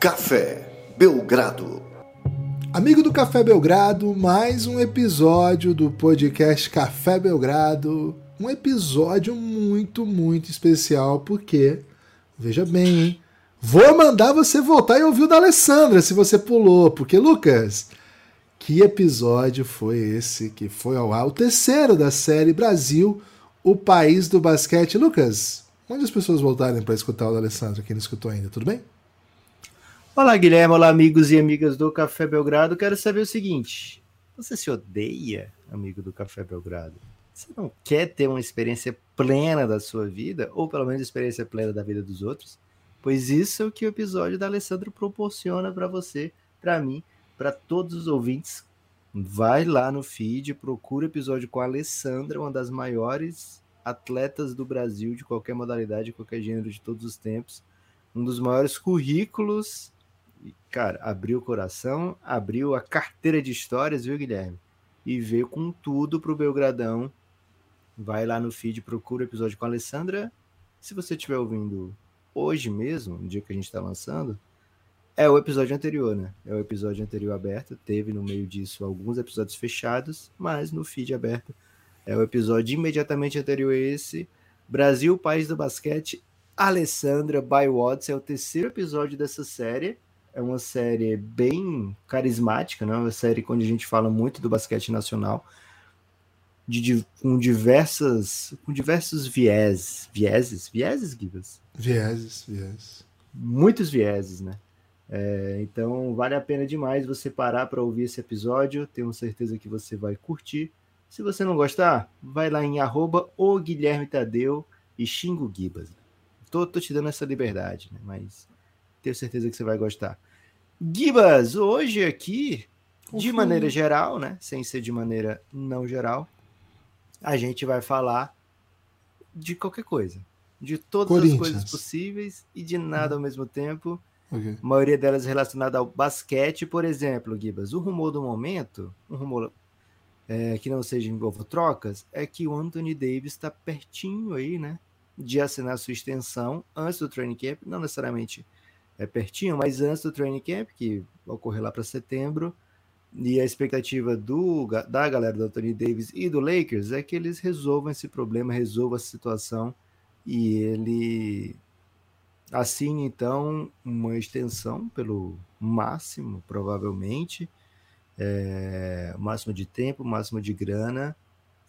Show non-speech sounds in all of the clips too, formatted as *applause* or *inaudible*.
Café Belgrado. Amigo do Café Belgrado, mais um episódio do podcast Café Belgrado. Um episódio muito, muito especial, porque, veja bem, hein? Vou mandar você voltar e ouvir o da Alessandra se você pulou, porque, Lucas, que episódio foi esse que foi ao ar? O terceiro da série Brasil, o país do basquete. Lucas, onde as pessoas voltarem para escutar o da Alessandra, quem não escutou ainda, tudo bem? Olá, Guilherme. Olá, amigos e amigas do Café Belgrado. Quero saber o seguinte: você se odeia, amigo do Café Belgrado? Você não quer ter uma experiência plena da sua vida, ou pelo menos experiência plena da vida dos outros? Pois isso é o que o episódio da Alessandro proporciona para você, para mim, para todos os ouvintes. Vai lá no feed, procura o episódio com a Alessandra, uma das maiores atletas do Brasil, de qualquer modalidade, qualquer gênero de todos os tempos. Um dos maiores currículos cara, abriu o coração, abriu a carteira de histórias, viu, Guilherme? E veio com tudo pro Belgradão. Vai lá no feed, procura o episódio com a Alessandra. Se você estiver ouvindo hoje mesmo, no dia que a gente está lançando, é o episódio anterior, né? É o episódio anterior aberto. Teve no meio disso alguns episódios fechados, mas no feed aberto é o episódio imediatamente anterior a esse. Brasil, país do basquete, Alessandra by Watts. É o terceiro episódio dessa série é uma série bem carismática, né? Uma série onde a gente fala muito do basquete nacional, de, com diversas, com diversos viés, vieses, vieses, Gibas? Vieses, vieses. Muitos vieses, né? É, então vale a pena demais você parar para ouvir esse episódio. Tenho certeza que você vai curtir. Se você não gostar, vai lá em arroba o Guilherme Tadeu e xinga o Gibas. Tô, tô te dando essa liberdade, né? Mas tenho certeza que você vai gostar. Gibas, hoje aqui, de maneira geral, né? Sem ser de maneira não geral, a gente vai falar de qualquer coisa. De todas as coisas possíveis e de nada ao mesmo tempo. Okay. A maioria delas relacionada ao basquete, por exemplo, Gibas. O rumor do momento, um rumor é, que não seja envolva trocas, é que o Anthony Davis está pertinho aí, né? De assinar sua extensão antes do training camp, não necessariamente é pertinho, mas antes do training camp, que ocorrer lá para setembro, e a expectativa do, da galera do Anthony Davis e do Lakers é que eles resolvam esse problema, resolvam essa situação e ele assine então uma extensão pelo máximo, provavelmente, é, máximo de tempo, máximo de grana.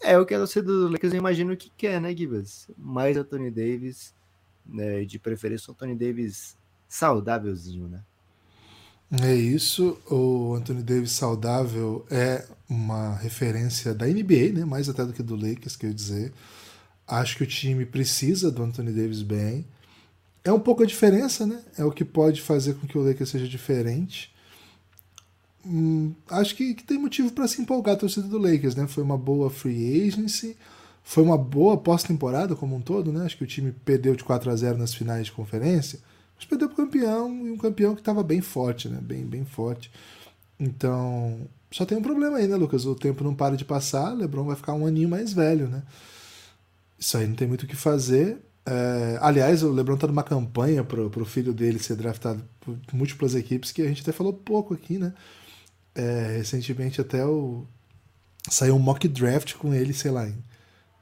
É o que a torcida do Lakers imagina o que quer, né, Gibas? Mais Anthony Davis, né, de preferência o Anthony Davis saudávelzinho, né? É isso, o Anthony Davis saudável é uma referência da NBA, né? mais até do que do Lakers, quer dizer. Acho que o time precisa do Anthony Davis bem. É um pouco a diferença, né? É o que pode fazer com que o Lakers seja diferente. Hum, acho que, que, tem motivo para se empolgar a torcida do Lakers, né? Foi uma boa free agency, foi uma boa pós-temporada como um todo, né? Acho que o time perdeu de 4 a 0 nas finais de conferência mas perdeu para o campeão, e um campeão que estava bem forte, né? Bem, bem forte. Então, só tem um problema aí, né, Lucas? O tempo não para de passar, LeBron vai ficar um aninho mais velho, né? Isso aí não tem muito o que fazer. É, aliás, o LeBron tá numa campanha pro, pro filho dele ser draftado por múltiplas equipes que a gente até falou pouco aqui, né? É, recentemente até o saiu um mock draft com ele, sei lá, em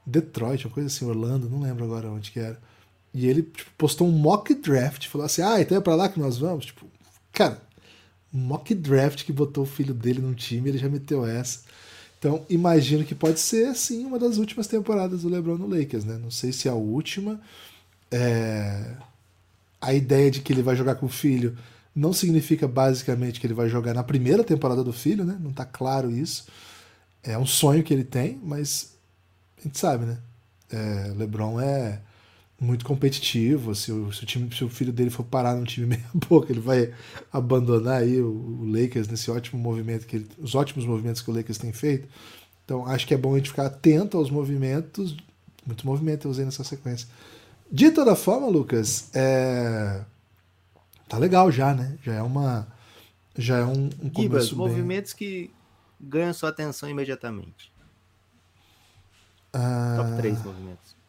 Detroit, uma coisa assim, Orlando, não lembro agora onde que era. E ele tipo, postou um mock draft, falou assim: ah, então é pra lá que nós vamos? Tipo, cara, mock draft que botou o filho dele num time, ele já meteu essa. Então, imagino que pode ser, sim, uma das últimas temporadas do LeBron no Lakers, né? Não sei se é a última. É... A ideia de que ele vai jogar com o filho não significa basicamente que ele vai jogar na primeira temporada do filho, né? Não tá claro isso. É um sonho que ele tem, mas a gente sabe, né? É, LeBron é muito competitivo. Se o, se o, time, se o filho dele for parar num time *laughs* meia boca, ele vai abandonar aí o, o, Lakers nesse ótimo movimento que ele, os ótimos movimentos que o Lakers tem feito. Então acho que é bom a gente ficar atento aos movimentos. Muito movimento eu usei nessa sequência. De toda forma, Lucas, é... tá legal já, né? Já é uma já é um, um Gibas, movimentos que ganham sua atenção imediatamente. Ah... Top 3 movimentos.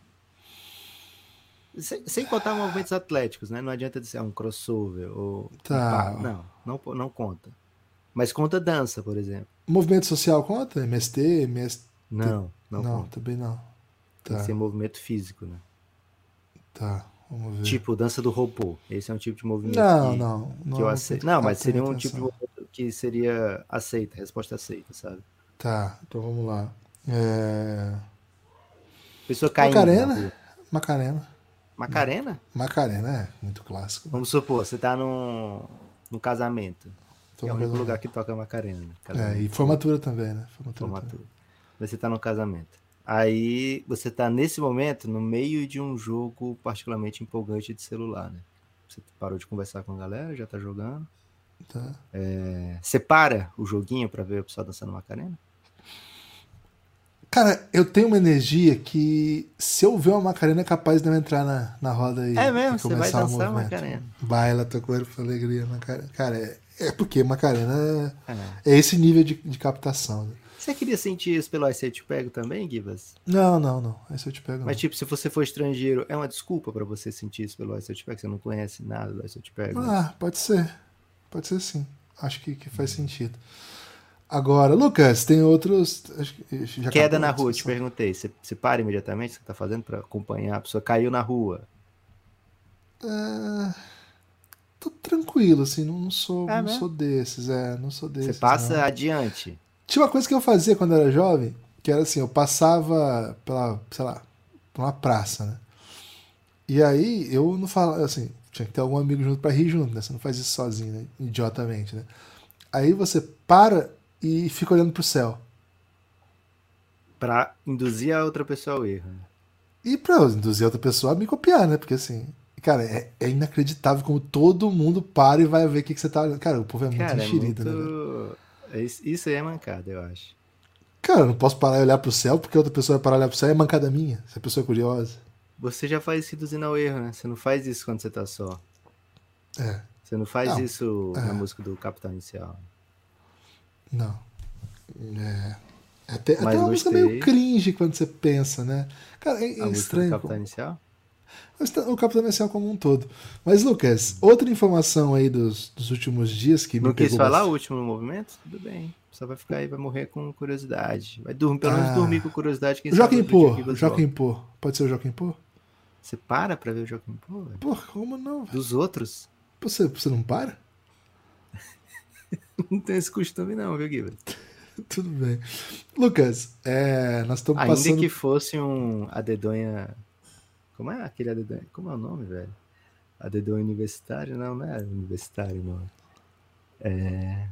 Sem, sem contar movimentos atléticos, né? Não adianta dizer ah, um crossover ou. Tá. Não, não, não conta. Mas conta dança, por exemplo. Movimento social conta? MST, MST? Não, não, Não, conta. também não. Tem Tá, que ser movimento físico, né? tá. Vamos ver. Tipo, dança do robô. Esse é um tipo de movimento não, que, não. não que eu é aceito. Não, mas tá seria um tipo de movimento que seria aceita, resposta aceita, sabe? Tá, então vamos lá. É... Pessoa caindo. na Macarena? Macarena. Macarena? Macarena é muito clássico. Vamos supor, você tá num, num casamento. Tô é o único casamento. lugar que toca Macarena. Né? É, Casamento. e formatura também, né? Formatura. formatura. Mas você tá no casamento. Aí você tá nesse momento no meio de um jogo particularmente empolgante de celular, né? Você parou de conversar com a galera, já tá jogando. também, Tá. É, Você para o joguinho pra ver o pessoal dançando Macarena? Cara, eu tenho uma energia que se eu ver uma Macarena é capaz de eu entrar na, na roda e, É mesmo? Você vai dançar movimento. Macarena? Baila corpo com alegria, Macarena. Cara, é, é porque Macarena É. é, esse nível de, de captação. né? Você queria sentir isso pelo Ice Eu Te Pego também, Gibas? Não, não, não. Esse eu te pego. Mas não. tipo, se você for estrangeiro, é uma desculpa pra você sentir isso pelo Ice Eu Te Pego? Você não conhece nada do Ice Eu Te Pego? Ah, pode ser. Pode ser sim. Acho que, que faz sentido. Agora, Lucas, tem outros. acho que já Queda na rua, te perguntei. Você, você para imediatamente o que você tá fazendo pra acompanhar? A pessoa caiu na rua. É, tô tranquilo, assim, não, sou, É não mesmo? sou desses, é, não sou desses. Você passa não. adiante. Tinha uma coisa que eu fazia quando eu era jovem, que era assim, eu passava pela, sei lá, por uma praça, né? E aí eu não falava, assim, tinha que ter algum amigo junto pra rir junto, né? Você não faz isso sozinho, né? Idiotamente, né? Aí você para e fica olhando pro céu. Pra induzir a outra pessoa ao erro. né? E pra induzir outra pessoa a me copiar, né? Porque assim, cara, é, é inacreditável como todo mundo para e vai ver o que, que você tá olhando. Cara, o povo é muito Cara, é enxerido, né? velho? muito... é Isso aí é mancada, eu acho. Cara, eu não posso parar e olhar pro céu porque outra pessoa vai parar e olhar pro céu é mancada minha. Se a pessoa é curiosa. Você já faz isso induzindo ao erro, né? Você não faz isso quando você tá só. É, Você não faz Não, isso é. na música do Capital Inicial. Não. É. Até, até Mas uma música meio cringe quando você pensa, né? Cara, é, é música do estranho. Capital Inicial? Tá- O Capitão Inicial como um todo. Mas, Lucas, outra informação aí dos, dos últimos dias que Não me quis falar bastante. o último movimento? Tudo bem. Só vai ficar aí, vai morrer com curiosidade. Vai dormir, pelo menos Ah. dormir com curiosidade. Quem Joaquim Pô, Joaquim. Pô. Pode ser o Joaquim Pô? Você para pra ver o Joaquim Pô, velho? Pô, como não, velho? Dos outros? Você, você não para? *laughs* Não tem esse costume não, viu, Guilherme? *laughs* Tudo bem. Lucas, é, nós estamos Ainda passando. que fosse um a dedonha. Como é aquele a dedonha? Como é o nome, velho? A dedonha universitário? Não, não é universitário, não. É.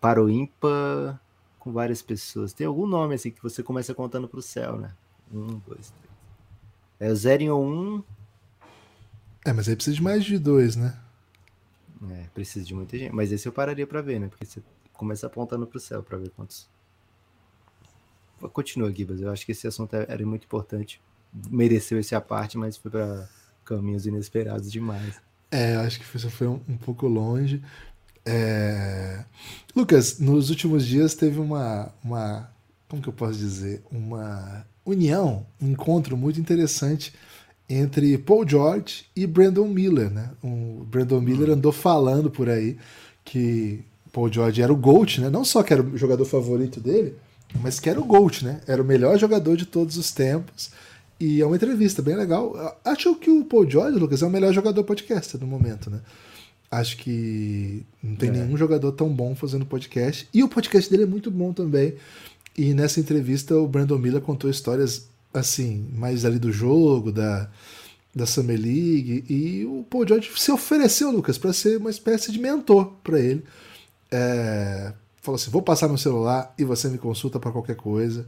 Para o ímpar com várias pessoas. Tem algum nome assim que você começa contando pro céu, né? Um, dois, três. É o 0 e o 1. Um, É, mas aí precisa de mais de dois, né? É, precisa de muita gente. Mas esse eu pararia pra ver, né? Porque você começa apontando pro céu pra ver quantos. Continua, Gibas. Eu acho que esse assunto é, era muito importante. Mereceu esse à parte, mas foi pra caminhos inesperados demais. É, acho que isso foi um, um pouco longe. É, Lucas, nos últimos dias teve uma, uma. Como que eu posso dizer? Uma união, um encontro muito interessante entre Paul George e Brandon Miller, né? O Brandon Miller andou falando por aí que Paul George era o GOAT, né? Não só que era o jogador favorito dele, mas que era o GOAT, né? Era o melhor jogador de todos os tempos. E é uma entrevista bem legal. Acho que o Paul George, Lucas, é o melhor jogador podcaster no momento, né? Acho que não tem É. nenhum jogador tão bom fazendo podcast. E o podcast dele é muito bom também. E nessa entrevista o Brandon Miller contou histórias assim, mais ali do jogo, da, da Summer League. E o Paul George se ofereceu, Lucas, para ser uma espécie de mentor para ele. É, falou assim: vou passar meu celular e você me consulta para qualquer coisa.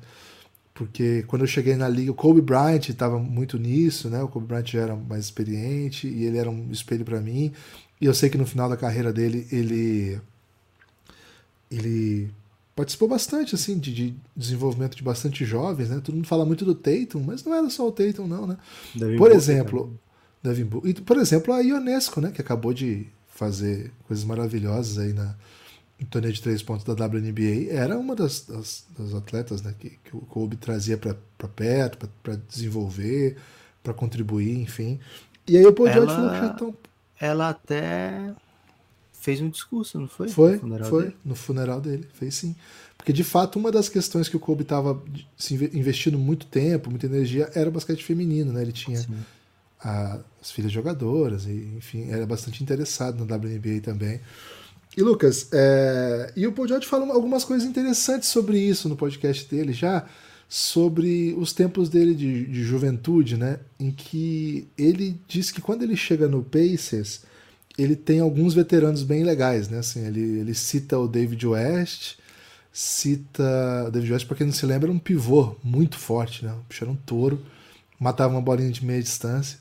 Porque quando eu cheguei na liga, o Kobe Bryant estava muito nisso, né? O Kobe Bryant já era mais experiente e ele era um espelho para mim. E eu sei que no final da carreira dele, ele ele participou bastante assim de, de desenvolvimento de bastante jovens, né? Todo mundo fala muito do Tatum, mas não era só o Tatum não, né? Devin Por Booker exemplo, Devin Booker. E, por exemplo, a Ionesco, né? Que acabou de fazer coisas maravilhosas aí na no torneio de três pontos da WNBA. Era uma das, das, das atletas né, que, que o Kobe trazia para perto, para desenvolver, para contribuir, enfim. E aí o Paul George falou que já estão. Ela até fez um discurso, não foi? Foi, no foi. Dele. No funeral dele, fez sim. Porque de fato, uma das questões que o Kobe estava investindo muito tempo, muita energia, era o basquete feminino, né? Ele tinha a, as filhas jogadoras, e, enfim, era bastante interessado no WNBA também. E Lucas, é, e o Paul George fala algumas coisas interessantes sobre isso no podcast dele já, sobre os tempos dele de, de juventude, né? Em que ele diz que quando ele chega no Pacers, ele tem alguns veteranos bem legais, né? Assim, ele, ele cita o David West, cita. O David West, para quem não se lembra, era um pivô muito forte, né? Era um touro, matava uma bolinha de meia distância.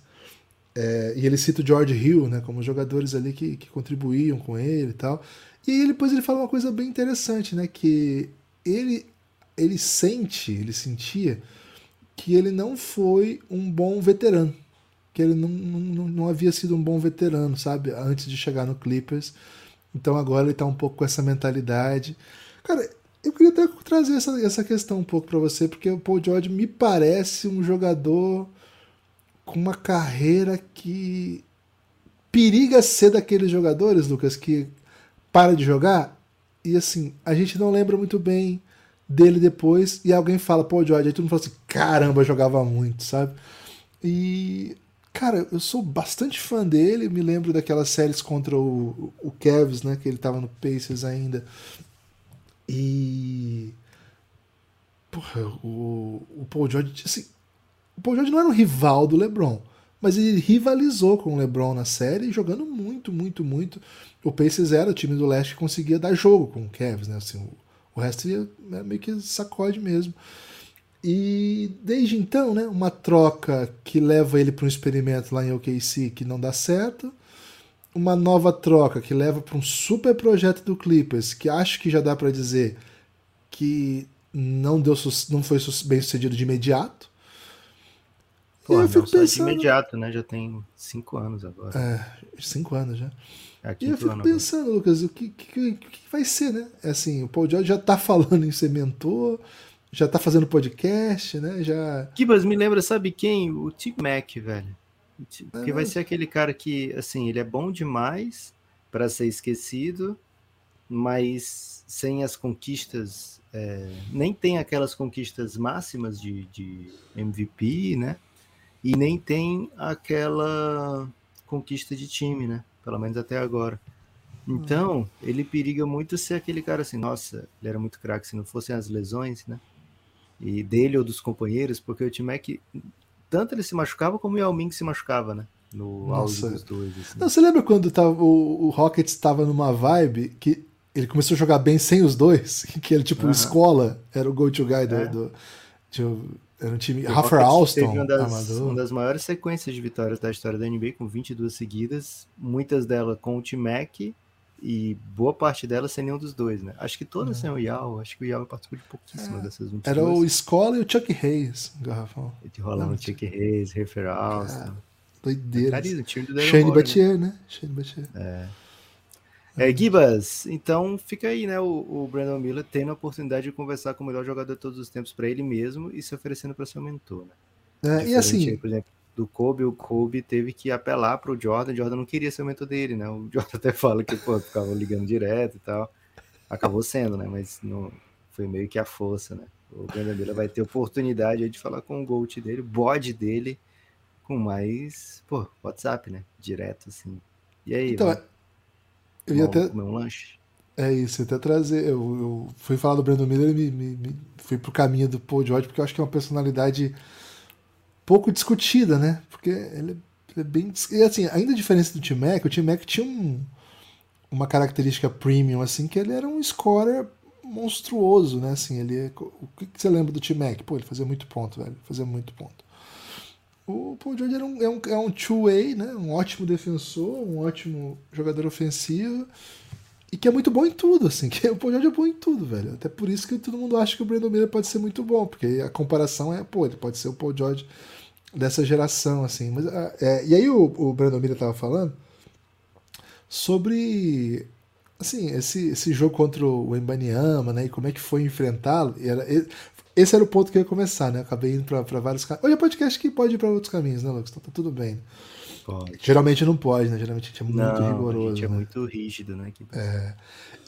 É, e ele cita o George Hill, né? Como jogadores ali que, que contribuíam com ele e tal. E aí depois ele fala uma coisa bem interessante, né? Que ele ele sente, ele sentia que ele não foi um bom veterano. Que ele não, não, não havia sido um bom veterano, sabe? Antes de chegar no Clippers. Então agora ele tá um pouco com essa mentalidade. Cara, eu queria até trazer essa, essa questão um pouco para você, porque o Paul George me parece um jogador com uma carreira que periga ser daqueles jogadores, Lucas, que para de jogar e assim, a gente não lembra muito bem dele depois, e alguém fala, pô, George, aí todo mundo fala assim, caramba, jogava muito, sabe? E, cara, eu sou bastante fã dele, me lembro daquelas séries contra o, o Cavs, né, que ele tava no Pacers ainda, e... Porra, o, o Paul George, assim, o Paul George não era um rival do LeBron, mas ele rivalizou com o LeBron na série, jogando muito, muito, muito. O Pacers era o time do leste que conseguia dar jogo com o Cavs, né? Assim, o, o resto ia, é meio que sacode mesmo. E desde então, né, uma troca que leva ele para um experimento lá em OKC que não dá certo, uma nova troca que leva para um super projeto do Clippers que acho que já dá para dizer que não deu não foi bem sucedido de imediato. Pô, eu fico pensando... de imediato, né? Já tem cinco anos agora. É, cinco anos já. É e eu fico pensando, agora. Lucas, o que, que, que, vai ser, né? É assim, o Paul George já tá *laughs* falando em ser mentor, já tá fazendo podcast, né? Já... Kibas me lembra, sabe quem? O Tim Mac, velho. Que é. vai ser aquele cara que, assim, ele é bom demais para ser esquecido, mas sem as conquistas, é, nem tem aquelas conquistas máximas de, de MVP, né? E nem tem aquela conquista de time, né? pelo menos até agora. Então, ele periga muito ser aquele cara assim, nossa, ele era muito craque se não fossem as lesões, né? E dele ou dos companheiros, porque o time é que tanto ele se machucava como o Yao Ming se machucava, né? No auge dos dois. Assim. Não, você lembra quando tava, o, o Rockets estava numa vibe que ele começou a jogar bem sem os dois? *laughs* Que ele, tipo, escola, era o go-to guy do, é. do, do era um time. Rafa Alston, uma das, uma das maiores sequências de vitórias da história da NBA, com 22 seguidas, muitas delas com o T-Mac e boa parte delas sem nenhum dos dois, né? Acho que todas é. sem o Yao, acho que o Yao participou de pouquíssimas é. dessas 22. Era o Escola e o Chuck Hayes, garrafão. Ele rolava o Chuck Hayes, Rafer Alston. Doideira. Shane Battier, né? Shane Battier. É. É, Gibas, então fica aí, né? O, o, Brandon Miller tendo a oportunidade de conversar com o melhor jogador de todos os tempos para ele mesmo e se oferecendo para ser um mentor, né? É, e assim, por exemplo, do Kobe, o Kobe teve que apelar para o Jordan, o Jordan não queria ser o mentor dele, né? O *laughs* Jordan até fala que pô, ficava ligando direto e tal. Acabou sendo, né? Mas não foi meio que a força, né? O Brandon Miller vai ter oportunidade de falar com o Gold dele, o bode dele, com mais, pô, WhatsApp, né? Direto assim. E aí, então, eu ia até. Comer um lanche. É isso, até trazer. Eu, eu fui falar do Brandon Miller e me, me, me, fui pro caminho do Paul George, porque eu acho que é uma personalidade pouco discutida, né? Porque ele, é bem. E assim, ainda a diferença do T-Mac, o T-Mac tinha um, uma característica premium, assim, que ele era um scorer monstruoso, né? Assim, ele. É, o que, que você lembra do T-Mac? Pô, ele fazia muito ponto, velho. Fazia muito ponto. O Paul George era um, é um, é um two-way, né? um ótimo defensor, um ótimo jogador ofensivo e que é muito bom em tudo, assim, *laughs* que o Paul George é bom em tudo, velho. Até por isso que todo mundo acha que o Brandon Miller pode ser muito bom, porque a comparação é, pô, ele pode ser o Paul George dessa geração, assim. Mas, ah, é, e aí o, o Brandon Miller tava falando sobre assim, esse, esse jogo contra o Embanyama, né, e como é que foi enfrentá-lo. esse era o ponto que eu ia começar, né? Acabei indo pra vários caminhos. Hoje é podcast que pode ir pra outros caminhos, né, Lucas? Então tá tudo bem. Pode. Geralmente não pode, né? Geralmente a gente é muito Não, rigoroso. a gente é né? muito rígido, né? Que- É.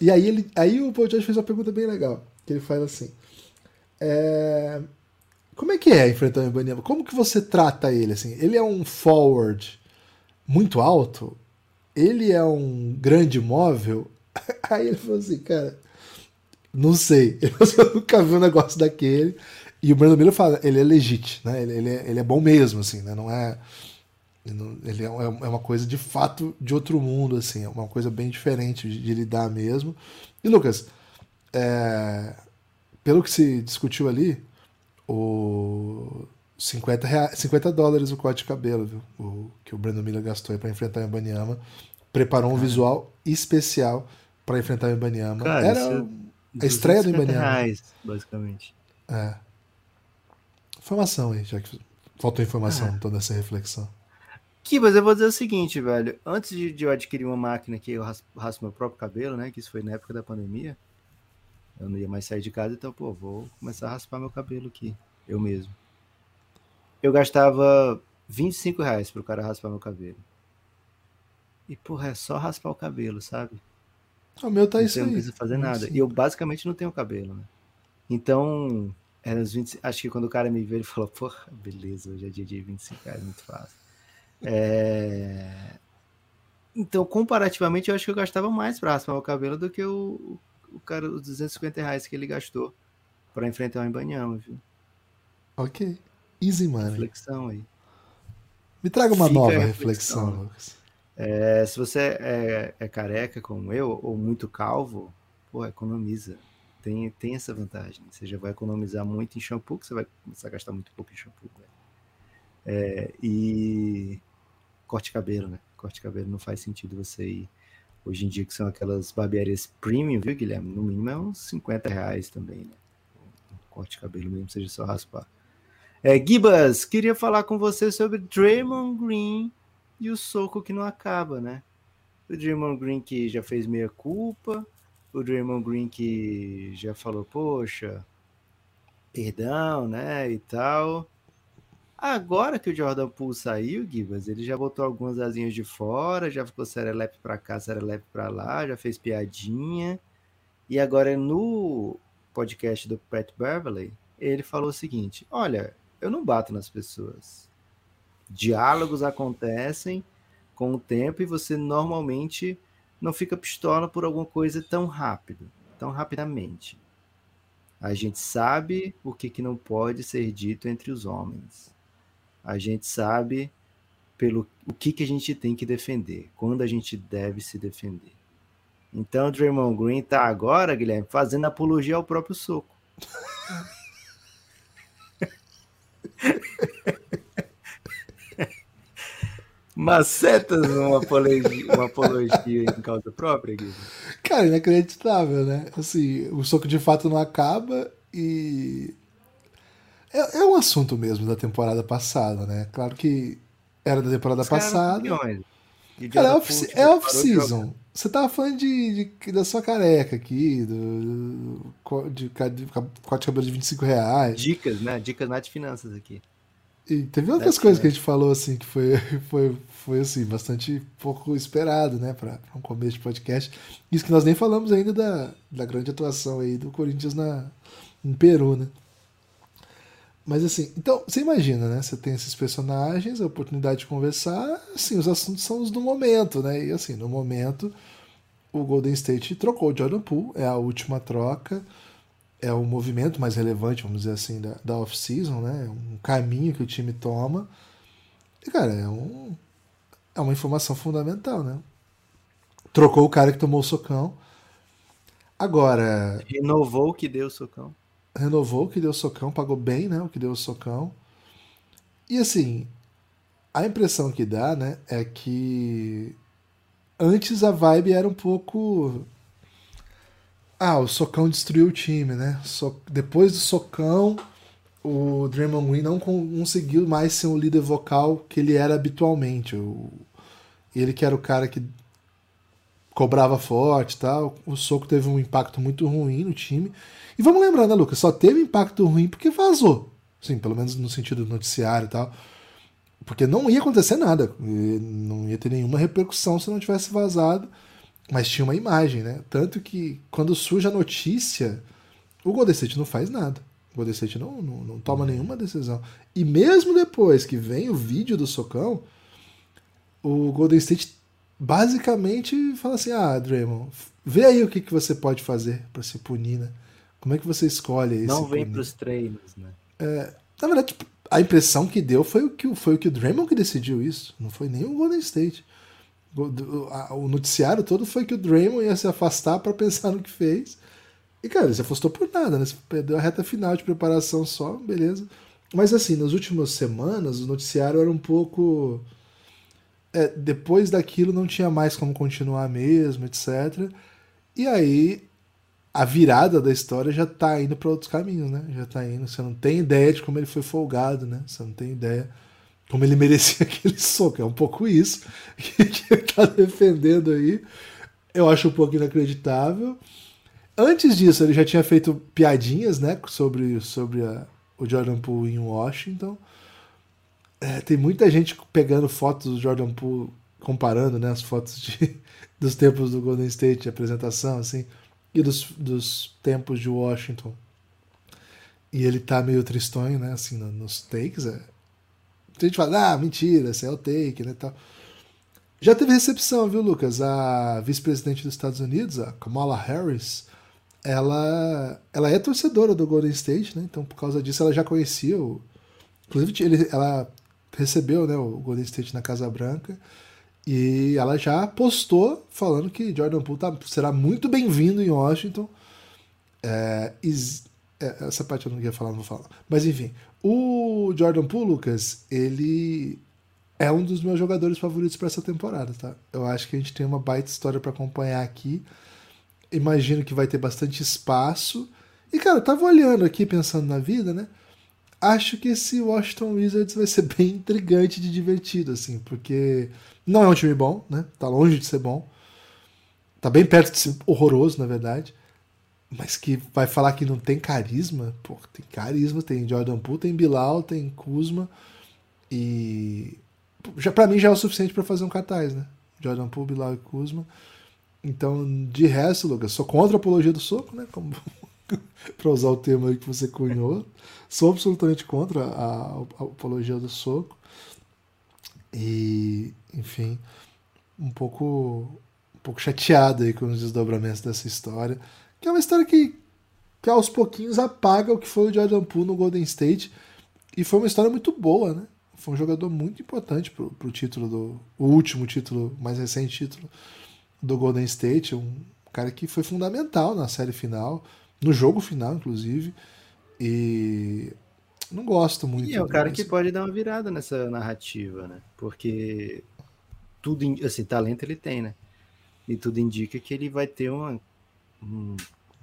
E aí, ele, aí o Paul George fez uma pergunta bem legal. Que ele faz assim: é, Como é que é enfrentar o Ibaniama? Como que você trata ele? Assim? Ele é um forward muito alto? Ele é um grande móvel? *laughs* Aí ele falou assim, cara, não sei. *laughs* Eu nunca vi um negócio daquele. E o Brandon Miller fala, ele é legítimo, né? Ele, ele, é, ele é bom mesmo, assim, né? Não é. Ele Ele é, é uma coisa de fato de outro mundo, assim, é uma coisa bem diferente de, lidar mesmo. E Lucas, é, pelo que se discutiu ali, o 50, rea- 50 dólares o corte de cabelo, viu? O, que o Brandon Miller gastou para enfrentar o Ibaniama. Preparou um visual especial para enfrentar o Ibaniama. Cara, Era isso a estreia do 250 Ibaniama. reais, basicamente. É. Informação aí, já que faltou informação Ah. toda essa reflexão. Que, mas eu vou dizer o seguinte, velho. Antes de, de eu adquirir uma máquina que eu ras- raspo meu próprio cabelo, né? Que isso foi na época da pandemia. Eu não ia mais sair de casa, então, pô, vou começar a raspar meu cabelo aqui. Eu mesmo. Eu gastava 25 reais pro cara raspar meu cabelo. E, porra, é só raspar o cabelo, sabe? O meu tá Não isso tem- não aí. precisa fazer nada. Sim. E eu basicamente não tenho cabelo, né? Então, era os 20, acho que quando o cara me viu, ele falou, porra, beleza, hoje é dia de 25 reais, muito fácil. É, Então, comparativamente, eu acho que eu gastava mais pra raspar meu cabelo do que o, o cara, os 250 reais que ele gastou pra enfrentar o Embanyama, viu? Ok. Easy money. Reflexão aí. Me traga uma Fica nova reflexão. Lucas. É, se você é, é careca como eu, ou muito calvo, pô, economiza. Tem, tem essa vantagem. Você já vai economizar muito em shampoo, que você vai começar a gastar muito pouco em shampoo. né? É, e corte cabelo, né? Corte cabelo não faz sentido você ir. Hoje em dia, que são aquelas barbearias premium, viu, Guilherme? No mínimo é uns 50 reais também, né? Um corte cabelo mesmo, seja só raspar. É, Gibas, queria falar com você sobre Draymond Green e o soco que não acaba, né? O Draymond Green que já fez meia culpa, o Draymond Green que já falou, poxa, perdão, né, e tal. Agora que o Jordan Poole saiu, Gibas, ele já botou algumas asinhas de fora, já ficou serelepe pra cá, serelepe pra lá, já fez piadinha. E agora no podcast do Pat Beverly, ele falou o seguinte: Olha, eu não bato nas pessoas. Diálogos acontecem com o tempo e você normalmente não fica pistola por alguma coisa tão rápido, tão rapidamente. A gente sabe o que, que não pode ser dito entre os homens. A gente sabe pelo o que, que a gente tem que defender, quando a gente deve se defender. Então, o Draymond Green tá agora, Guilherme, fazendo apologia ao próprio soco. *laughs* Macetas uma apologia, uma apologia em causa própria, Guilherme? Cara, inacreditável, né? Assim, o soco de fato não acaba e. É, é um assunto mesmo da temporada passada, né? Claro que era da temporada Os passada. Cara, é é de off-season. Você tava falando de, de- da sua careca aqui, do, do- de, de, de corte de cabelo de 25 reais. Dicas, né? Dicas na de finanças aqui. E teve outras coisas que a gente falou assim que foi, *laughs* foi, foi assim, bastante pouco esperado, né, para um começo de podcast. Isso que nós nem falamos ainda da, da grande atuação aí do Corinthians na, em Peru, né? Mas assim, então, você imagina, né? Você tem esses personagens, a oportunidade de conversar, assim, os assuntos são os do momento, né? E assim, no momento, o Golden State trocou o Jordan Poole, é a última troca, é o movimento mais relevante, vamos dizer assim, da, da off-season, né? Um caminho que o time toma. E, cara, é, um, é uma informação fundamental, né? Trocou o cara que tomou o socão. Agora, Renovou o que deu o socão. Renovou que deu socão, pagou bem, né? O que deu socão. E assim, a impressão que dá, né, é que antes a vibe era um pouco. Ah, o socão destruiu o time, né? So- Depois do socão, o Draymond Green não con- conseguiu mais ser o líder vocal que ele era habitualmente. O... Ele que era o cara que cobrava forte tal. O soco teve um impacto muito ruim no time. E vamos lembrar, né, Lucas? Só teve impacto ruim porque vazou. Sim, pelo menos no sentido do noticiário e tal. Porque não ia acontecer nada. Não ia ter nenhuma repercussão se não tivesse vazado. Mas tinha uma imagem, né? Tanto que quando surge a notícia, o Golden State não faz nada. O Golden State não, não, não toma nenhuma decisão. E mesmo depois que vem o vídeo do socão, o Golden State basicamente fala assim: ah, Draymond, vê aí o que, que você pode fazer para se punir, né? Como é que você escolhe isso? Não vem para os treinos, né? É, na verdade, tipo, a impressão que deu foi o que, foi o que o Draymond que decidiu isso. Não foi nem o Golden State. O, o noticiário todo foi que o Draymond ia se afastar para pensar no que fez. E, cara, ele se afastou por nada, né? Você perdeu a reta final de preparação só, beleza. Mas, assim, nas últimas semanas, o noticiário era um pouco. É, depois daquilo não tinha mais como continuar mesmo, etc. E aí a virada da história já tá indo para outros caminhos, né? Já tá indo. Você não tem ideia de como ele foi folgado, né? Você não tem ideia como ele *laughs* merecia aquele soco. É um pouco isso *laughs* que, ele tá defendendo aí. Eu acho um pouco inacreditável. Antes disso, ele já tinha feito piadinhas, né? Sobre, sobre a, o Jordan Poole em Washington. É, tem muita gente pegando fotos do Jordan Poole, comparando né, as fotos de, *laughs* dos tempos do Golden State, apresentação, assim e dos, dos tempos de Washington. E ele tá meio tristonho, né? Assim, nos takes. É... A gente fala, ah, mentira, esse é o take, né? Tal. Já teve recepção, viu, Lucas? A vice-presidente dos Estados Unidos, a Kamala Harris, ela, ela é torcedora do Golden State, né? Então, por causa disso, ela já conhecia o. Inclusive, ele, ela recebeu né, o Golden State na Casa Branca. E ela já postou falando que Jordan Poole tá, será muito bem-vindo em Washington. É, is, é, essa parte eu não ia falar, não vou falar. Mas enfim, o Jordan Poole, Lucas, ele é um dos meus jogadores favoritos para essa temporada, tá? Eu acho que a gente tem uma baita história para acompanhar aqui. Imagino que vai ter bastante espaço. E, cara, eu tava olhando aqui, pensando na vida, né? Acho que esse Washington Wizards vai ser *laughs* bem intrigante de divertido, assim, porque não é um time bom, né? Tá longe de ser bom. Tá bem perto de ser horroroso, na verdade. Mas que vai falar que não tem carisma? Pô, tem carisma, tem Jordan Poole, tem Bilal, tem Kuzma. E já para mim já é o suficiente para fazer um cartaz, né? Jordan Poole, Bilal e Kuzma. Então, de resto, Lucas, sou contra a apologia do soco, né? Como *laughs* para usar o termo aí que você cunhou. Sou absolutamente contra a, a apologia do soco. E, enfim, um pouco, um pouco chateado aí com os desdobramentos dessa história. Que é uma história que, que aos pouquinhos apaga o que foi o Jordan Poole no Golden State. E foi uma história muito boa, né? Foi um jogador muito importante pro, pro título do. O último título, mais recente título do Golden State. Um cara que foi fundamental na série final, no jogo final, inclusive. E não gosto muito. E é o cara que pode dar uma virada nessa narrativa, né? Porque tudo, assim, talento ele tem, né? E tudo indica que ele vai ter uma,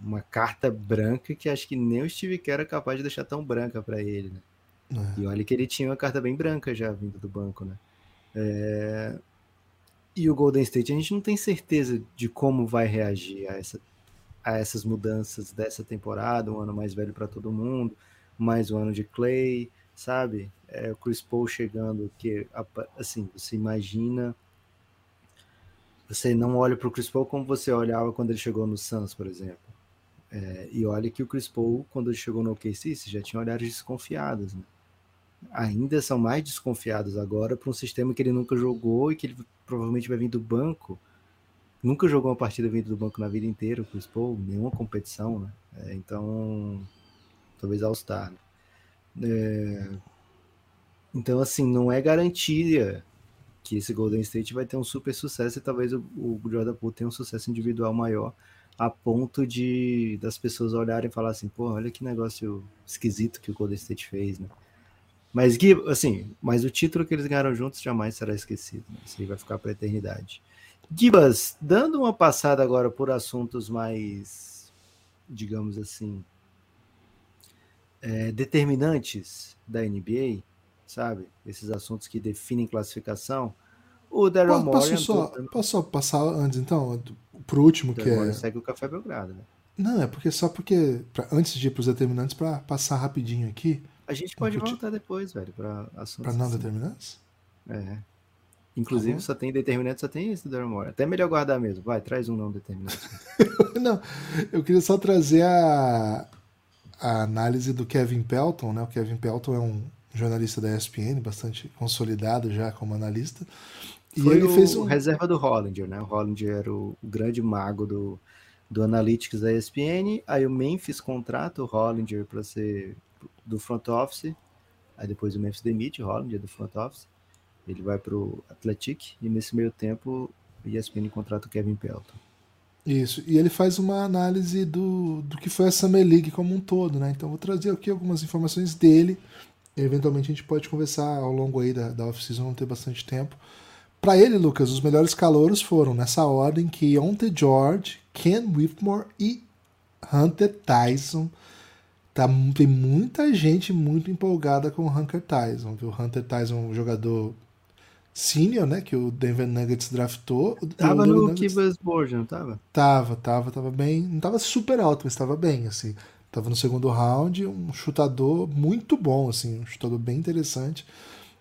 uma carta branca que acho que nem o Steve Kerr é capaz de deixar tão branca para ele, né? É. E olha que ele tinha uma carta bem branca já vindo do banco, né? É... E o Golden State, a gente não tem certeza de como vai reagir a, essa, a essas mudanças dessa temporada, um ano mais velho para todo mundo mais um ano de Clay, sabe? É, o Chris Paul chegando, que assim, você imagina. Você não olha para o Chris Paul como você olhava quando ele chegou no Suns, por exemplo. É, e olha que o Chris Paul, quando ele chegou no OKC, você já tinha olhares desconfiados, né? Ainda são mais desconfiados agora para um sistema que ele nunca jogou e que ele provavelmente vai vir do banco. Nunca jogou uma partida vindo do banco na vida inteira, o Paul, nenhuma competição, né? É, então, talvez All-Star. Né? É... Então, assim, não é garantia que esse Golden State vai ter um super sucesso e talvez o, o Jordan Poole tenha um sucesso individual maior a ponto de das pessoas olharem e falar assim, pô, olha que negócio esquisito que o Golden State fez, né? Mas, assim, mas o título que eles ganharam juntos jamais será esquecido. Né? Isso aí vai ficar para a eternidade. Gibas, dando uma passada agora por assuntos mais, digamos assim, é, determinantes da NBA, sabe? Esses assuntos que definem classificação. O Daryl Morey posso, só, entrou- posso só passar antes, então, pro último, que é... segue o Café Belgrado, né? Não, é porque só porque, pra- antes de ir pros determinantes, pra passar rapidinho aqui, A gente pode voltar depois, velho, pra assuntos pra não assim. determinantes. É. Inclusive, Tá bom. só tem determinante, só tem esse do Daryl. Até melhor guardar mesmo. Vai, traz um não determinante. *laughs* Não, eu queria só trazer a, a análise do Kevin Pelton, né? O Kevin Pelton é um jornalista da ESPN, bastante consolidado já como analista. E Foi ele o fez um. reserva do Hollinger, né? O Hollinger era o, o grande mago do, do Analytics da ESPN. Aí o Memphis contrata o Hollinger para ser do front office. Aí depois o Memphis demite o Hollinger do front office. Ele vai para o Athletic e nesse meio tempo o ESPN contrata o Kevin Pelton. Isso, e ele faz uma análise do, do que foi a Summer League como um todo, né? Então vou trazer aqui algumas informações dele. Eventualmente a gente pode conversar ao longo aí da, da off-season, vamos ter bastante tempo. Para ele, Lucas, os melhores calouros foram nessa ordem que Onte George, Ken Whitmore e Hunter Tyson. Tá, tem muita gente muito empolgada com o Hunter Tyson. Viu? O Hunter Tyson é um jogador senior, né? Que o Denver Nuggets draftou. Tava no Nuggets- Kibas Board, não tava? Tava, tava, tava bem. Não tava super alto, mas tava bem, assim. Tava no segundo round, um chutador muito bom, assim, um chutador bem interessante.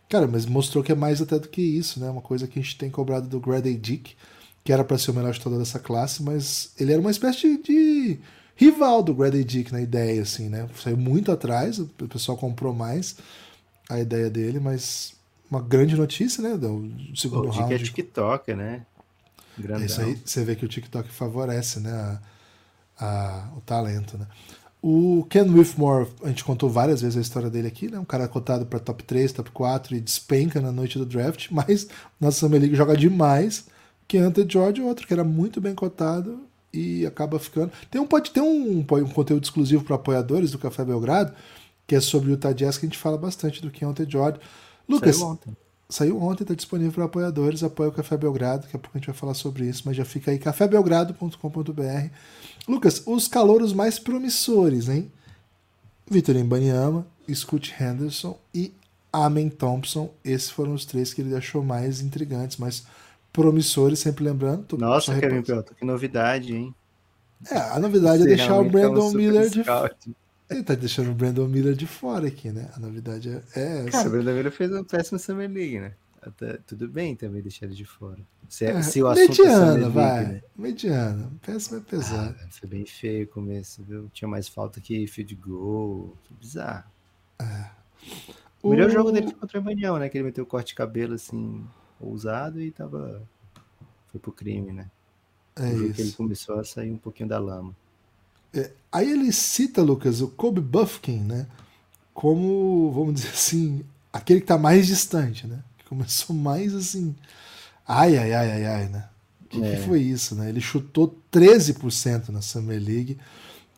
Cara, mas mostrou que é mais até do que isso, né? Uma coisa que a gente tem cobrado do Grady Dick, que era para ser o melhor chutador dessa classe, mas ele era uma espécie de, de rival do Grady Dick na ideia, assim, né? Saiu muito atrás, o pessoal comprou mais a ideia dele, mas uma grande notícia, né? Do Pô, segundo o é round. TikToker, né? É Grandão. isso aí, você vê que o TikTok favorece né, a- a- o talento. Né? O Ken Whitmore, a gente contou várias vezes a história dele aqui, né? um cara cotado para top 3, top 4 e despenca na noite do draft, *laughs* mas na Summer League joga demais. Que Hunter George, outro que era muito bem cotado e acaba ficando. Tem um, pode ter um, um conteúdo exclusivo para apoiadores do Café Belgrado, que é sobre o Utah Jazz, que a gente fala bastante do que Hunter George. Lucas, Saiu ontem. Saiu ontem, está disponível para apoiadores. Apoia o Café Belgrado. Daqui a pouco a gente vai falar sobre isso, mas já fica aí cafébelgrado.com.br. Lucas, os calouros mais promissores, hein? Vitor Embanyama, Scott Henderson e Amen Thompson. Esses foram os três que ele achou mais intrigantes, mais promissores. Sempre lembrando. Nossa, Kevin Pelton, que novidade, hein? É, a novidade é Você deixar o é um Brandon Miller de scout. Ele tá deixando o Brandon Miller de fora aqui, né? A novidade é, é essa. Cara, o Brandon Miller fez uma péssima Summer League, né? Até, tudo bem também deixar ele de fora. Se, É, se o assunto é Summer mediana, League, vai. né? Mediana. Péssimo é pesado. Ah, foi bem feio o começo, viu? Tinha mais falta que field goal. Foi bizarro. O melhor jogo dele foi contra o Embanião, né? Que ele meteu o corte de cabelo assim, ousado e tava. Foi pro crime, né? É o jogo que ele isso. começou a sair um pouquinho da lama. É, aí ele cita, Lucas, o Kobe Buffkin, né? Como, vamos dizer assim, aquele que tá mais distante, né? Que começou mais assim. Ai, ai, ai, ai, ai, né? O que, É. que foi isso, né? Ele chutou 13% na Summer League,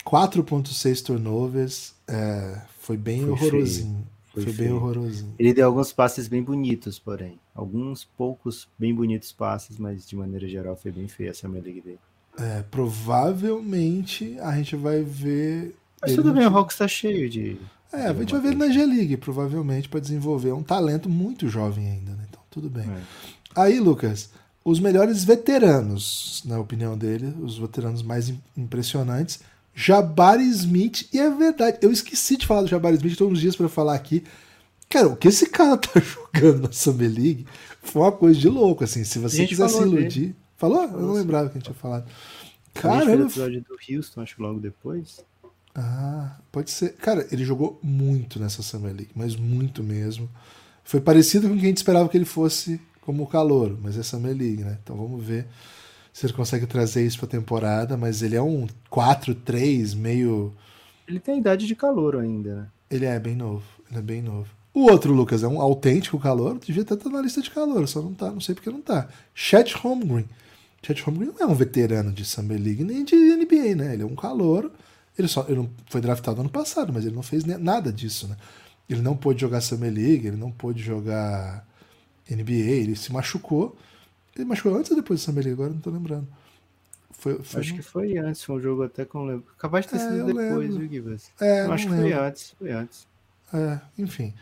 4,6 turnovers. é, foi bem Foi horrorosinho. Foi Foi, bem horrorosinho. Ele deu alguns passes bem bonitos, porém. Alguns poucos bem bonitos passes, mas de maneira geral foi bem feia a Summer League dele. É, provavelmente a gente vai ver. Mas tudo bem, o Hawks tá cheio de. É, a gente vai ver ele na G-League, provavelmente, para desenvolver um talento muito jovem ainda, né? Então, tudo bem. É. Aí, Lucas, os melhores veteranos, na opinião dele, os veteranos mais im- impressionantes, Jabari Smith, e é verdade, eu esqueci de falar do Jabari Smith todos os dias para falar aqui. Cara, o que esse *laughs* cara tá jogando na Summer League foi uma coisa de louco, assim. Se você quiser se falou dele. Falou? Eu não lembrava que a gente tinha falado. A gente fez o Caramba, episódio do Houston, acho que logo depois. ah, pode ser. Cara, ele jogou muito nessa Summer League, mas muito mesmo. Foi parecido com o que a gente esperava que ele fosse como calor, mas é Summer League, né? Então vamos ver se ele consegue trazer isso pra temporada. Mas ele é um 4-3, meio. Ele tem a idade de calor ainda, né? Ele é bem novo. Ele é bem novo. O outro, Lucas, é um autêntico calor. Devia até estar na lista de calor, só não tá. Não sei porque não tá. Chet Holmgren. Chet Holmgren não é um veterano de Summer League nem de NBA, né? Ele é um calor. Ele só ele não foi draftado ano passado, mas ele não fez nada disso, né? Ele não pôde jogar Summer League, ele não pôde jogar NBA, ele se machucou. Ele machucou antes ou depois do Summer League? Agora eu não tô lembrando. Foi, foi Acho no- que foi antes, foi um jogo até com. lem- Capaz de ter É, sido eu depois, lembro. viu, Gibas? É, Eu acho que foi lembro. antes, foi antes. É, enfim.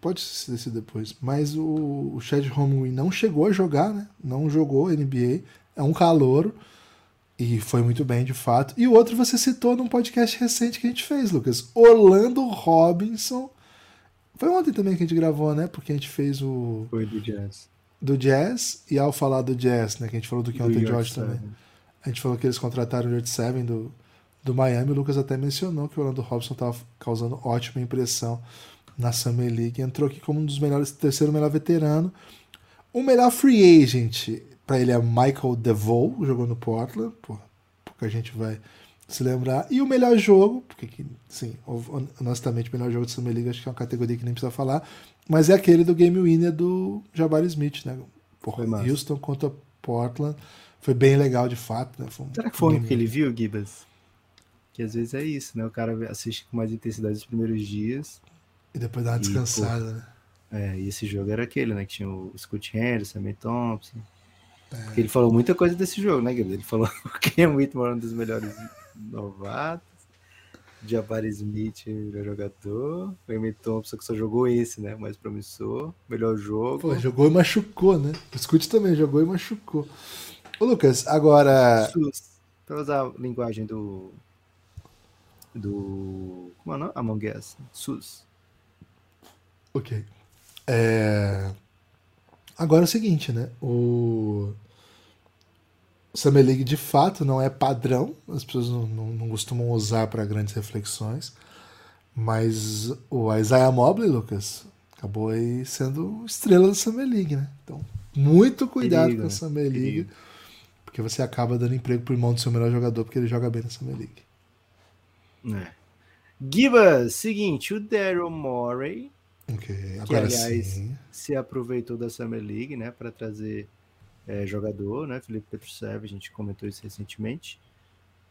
Pode se decidir depois. Mas o, o Chad Holmgren não chegou a jogar, né? Não jogou NBA. É um calouro. E foi muito bem, de fato. E o outro você citou num podcast recente que a gente fez, Lucas. Orlando Robinson. Foi ontem também que a gente gravou, né? Porque a gente fez o. Foi do Jazz. Do Jazz. E ao falar do Jazz, né? Que a gente falou do Keontae George também. A gente falou que eles contrataram o George Seven do, do Miami. O Lucas até mencionou que o Orlando Robinson estava causando ótima impressão na Summer League. Entrou aqui como um dos melhores, terceiro melhor veterano. O melhor free agent para ele é Michael DeVoe, jogou no Portland, porque a gente vai se lembrar. E o melhor jogo, porque, sim, honestamente, o melhor jogo de Summer League acho que é uma categoria que nem precisa falar, mas é aquele do Game Winner do Jabari Smith, né? Porra, Houston contra Portland. Foi bem legal, de fato. Né? Foi um Será que foi o que ele viu, Gibas? Que às vezes é isso, né? O cara assiste com mais intensidade os primeiros dias. E depois dá uma descansada, e, né? É, e esse jogo era aquele, né? Que tinha o Scott Henry, Sammy Thompson. Porque ele falou muita coisa desse jogo, né, Gabriel? Ele falou *laughs* que Ken Whitmore é um dos melhores novatos. Jabari Smith, melhor jogador. O Amy Thompson, que só jogou esse, né? Mais promissor. Melhor jogo. Pô, jogou e machucou, né? O Scoot também jogou e machucou. Ô, Lucas, agora. SUS. Pra usar a linguagem do. Do. Como é o nome? Among Us. SUS. Ok. É. Agora é o seguinte, né? O Summer League de fato não é padrão, as pessoas não, não, não costumam usar para grandes reflexões, mas o Isaiah Mobley, Lucas, acabou aí sendo estrela da Summer League, né? Então, muito cuidado Perigo, com a Summer League, Perigo. porque você acaba dando emprego pro irmão do seu melhor jogador porque ele joga bem na Summer League. É. Giba, seguinte, o Daryl Morey Okay, agora que, aliás, sim. se aproveitou da Summer League, né, para trazer é, jogador, né, Felipe Petrusev, a gente comentou isso recentemente,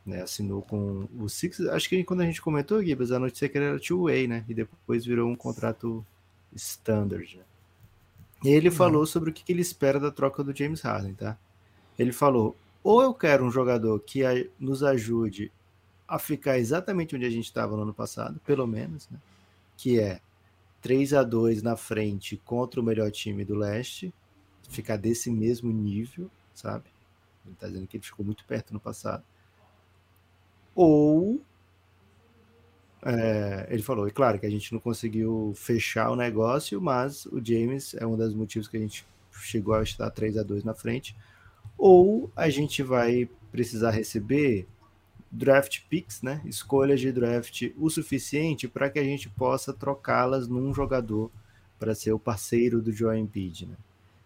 né, assinou com o Six, acho que quando a gente comentou, Gibbs, a notícia que era two-way, né, e depois virou um contrato standard, né. E ele falou sobre o que ele espera da troca do James Harden, tá? Ele falou, ou eu quero um jogador que nos ajude a ficar exatamente onde a gente estava no ano passado, pelo menos, né, que é 3 a 2 na frente contra o melhor time do leste, ficar desse mesmo nível, sabe? Ele tá dizendo que ele ficou muito perto no passado. Ou é, ele falou, e claro que a gente não conseguiu fechar o negócio, mas o James é um dos motivos que a gente chegou a estar 3 a 2 na frente. Ou a gente vai precisar receber draft picks, né? Escolhas de draft o suficiente para que a gente possa trocá-las num jogador para ser o parceiro do Joel Embiid, né?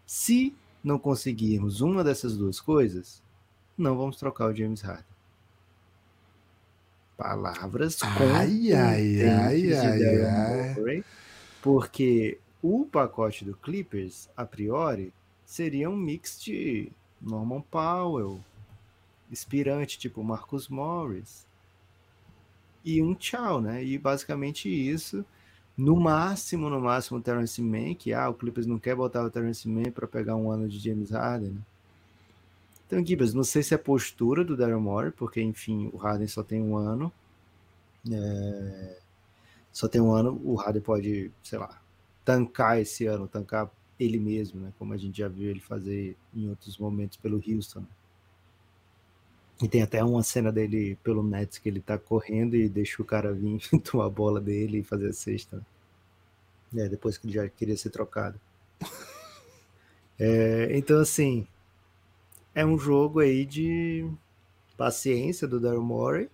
Se não conseguirmos uma dessas duas coisas, não vamos trocar o James Harden. Palavras ai, ai, ai, ai, ai. porque o pacote do Clippers, a priori, seria um mix de Norman Powell, inspirante, tipo Marcus Morris. E um tchau, né? E basicamente isso. No máximo, no máximo, o Terence Mann, que ah, o Clippers não quer botar o Terence Mann para pegar um ano de James Harden. Né? Então, Gibbs, não sei se é postura do Daryl Morey, porque, enfim, o Harden só tem um ano. É... Só tem um ano, o Harden pode, sei lá, tancar esse ano, tancar ele mesmo, né? Como a gente já viu ele fazer em outros momentos pelo Houston. Né? E tem até uma cena dele pelo Nets que ele tá correndo e deixa o cara vir *laughs* tomar a bola dele e fazer a cesta. É, depois que ele já queria ser trocado. *laughs* É, então, assim, é um jogo aí de paciência do Daryl Morey.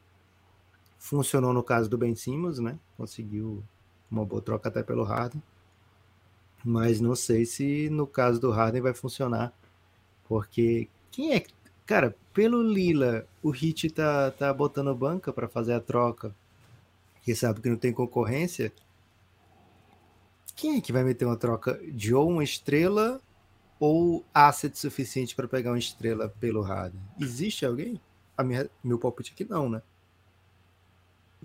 Funcionou no caso do Ben Simmons, né? Conseguiu uma boa troca até pelo Harden. Mas não sei se no caso do Harden vai funcionar. Porque quem é que Cara, pelo Lila, o Hit tá, tá botando banca para fazer a troca. Porque sabe que não tem concorrência. Quem é que vai meter uma troca de ou uma estrela ou asset suficiente para pegar uma estrela pelo Harden? Existe alguém? A minha, meu palpite aqui não, né?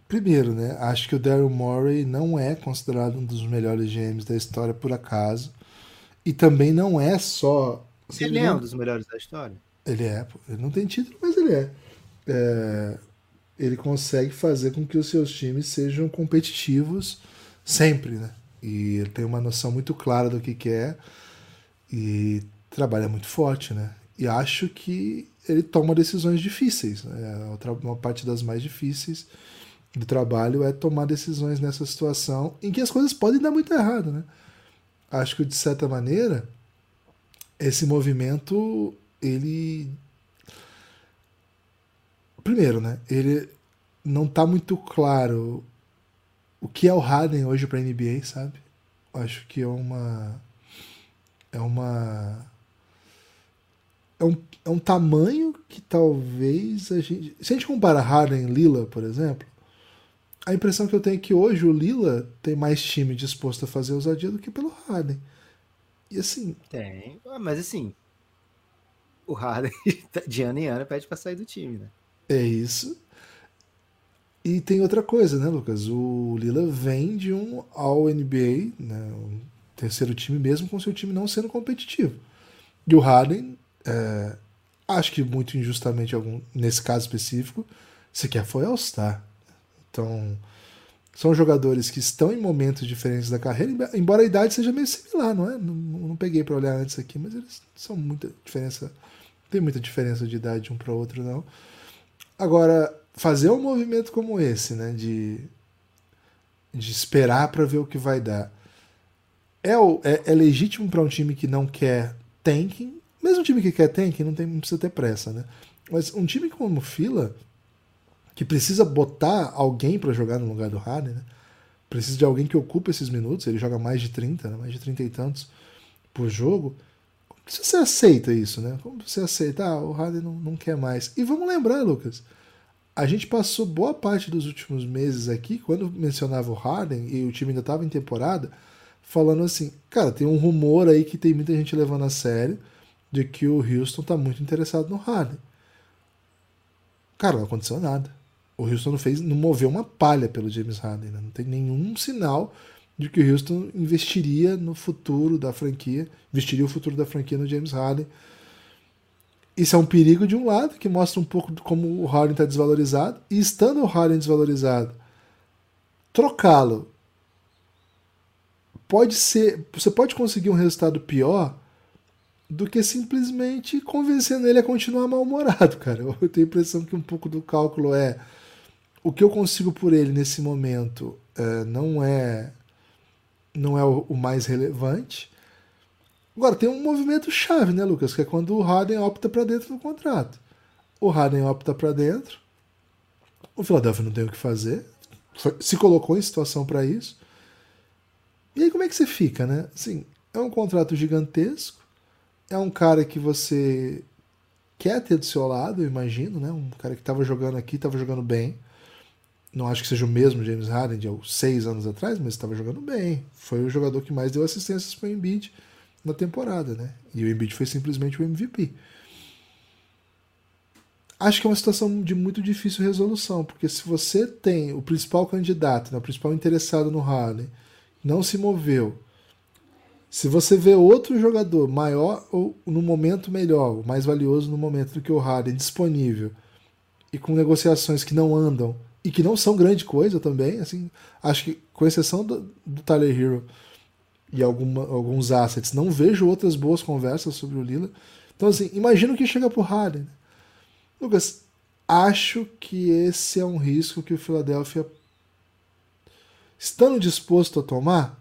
Primeiro, né? Acho que o Daryl Morey não é considerado um dos melhores GMs da história por acaso. E também não é só. Ele é um dos melhores da história? Ele é, ele não tem título, mas ele é. é. Ele consegue fazer com que os seus times sejam competitivos sempre, né? E ele tem uma noção muito clara do que, que é e trabalha muito forte, né? E acho que ele toma decisões difíceis. Né? Uma parte das mais difíceis do trabalho é tomar decisões nessa situação em que as coisas podem dar muito errado, né? Acho que de certa maneira esse movimento ele primeiro, né? Ele não tá muito claro o que é o Harden hoje para NBA, sabe? Acho que é uma é uma é um, é um tamanho que talvez a gente. Se a gente compara Harden e Lila, por exemplo, a impressão que eu tenho é que hoje o Lila tem mais time disposto a fazer ousadia do que pelo Harden. E assim. Tem, ah, mas assim. O Harden *laughs* de ano em ano pede pra sair do time, né? É isso. E tem outra coisa, né, Lucas? O Lila vem de um All-NBA, né, um terceiro time mesmo, com seu time não sendo competitivo. E o Harden é, acho que muito injustamente, algum, nesse caso específico, sequer foi All-Star. Então, são jogadores que estão em momentos diferentes da carreira, embora a idade seja meio similar, não é? Não, não peguei para olhar antes aqui, mas eles são muita diferença. Tem muita diferença de idade um para outro, não. Agora, fazer um movimento como esse, né, de, de esperar para ver o que vai dar, é, é, é legítimo para um time que não quer tanking, mesmo um time que quer tank, não, tem, não precisa ter pressa, né? Mas um time como Fila, que precisa botar alguém para jogar no lugar do Harden, né? Precisa de alguém que ocupe esses minutos, ele joga mais de 30, né? mais de 30 e tantos por jogo. Que você aceita isso, né? Como você aceita? Ah, o Harden não, não quer mais. E vamos lembrar, Lucas, a gente passou boa parte dos últimos meses aqui, quando mencionava o Harden e o time ainda estava em temporada, falando assim, cara, tem um rumor aí que tem muita gente levando a sério de que o Houston está muito interessado no Harden. Cara, não aconteceu nada. O Houston não fez, não moveu uma palha pelo James Harden. Né? Não tem nenhum sinal de que o Houston investiria no futuro da franquia, investiria o futuro da franquia no James Harden. Isso é um perigo de um lado, que mostra um pouco como o Harden está desvalorizado, e estando o Harden desvalorizado, trocá-lo pode ser, você pode conseguir um resultado pior do que simplesmente convencendo ele a continuar mal-humorado, cara. *laughs* Eu tenho a impressão que um pouco do cálculo é o que eu consigo por ele nesse momento é, não é não é o, o, mais relevante. Agora tem um movimento chave, né, Lucas, que é quando o Harden opta para dentro do contrato. O Harden opta para dentro. O Philadelphia não tem o que fazer. Se colocou em situação para isso. E aí como é que você fica, né? Assim, é um contrato gigantesco é um cara que você quer ter do seu lado, eu imagino, né? Um cara que estava jogando aqui, estava jogando bem. Não acho que seja o mesmo James Harden de seis anos atrás, mas estava jogando bem. Foi o jogador que mais deu assistências para o Embiid na temporada, né? E o Embiid foi simplesmente o MVP. Acho que é uma situação de muito difícil resolução, porque se você tem o principal candidato, né, o principal interessado no Harden, não se moveu, se você vê outro jogador maior ou no momento melhor, mais valioso no momento do que o Harden disponível e com negociações que não andam e que não são grande coisa também, assim, acho que com exceção do, do Tyler Hero e alguma, alguns assets, não vejo outras boas conversas sobre o Lila. Então assim, imagina o que chega pro Harden. Lucas, acho que esse é um risco que o Philadelphia estando disposto a tomar,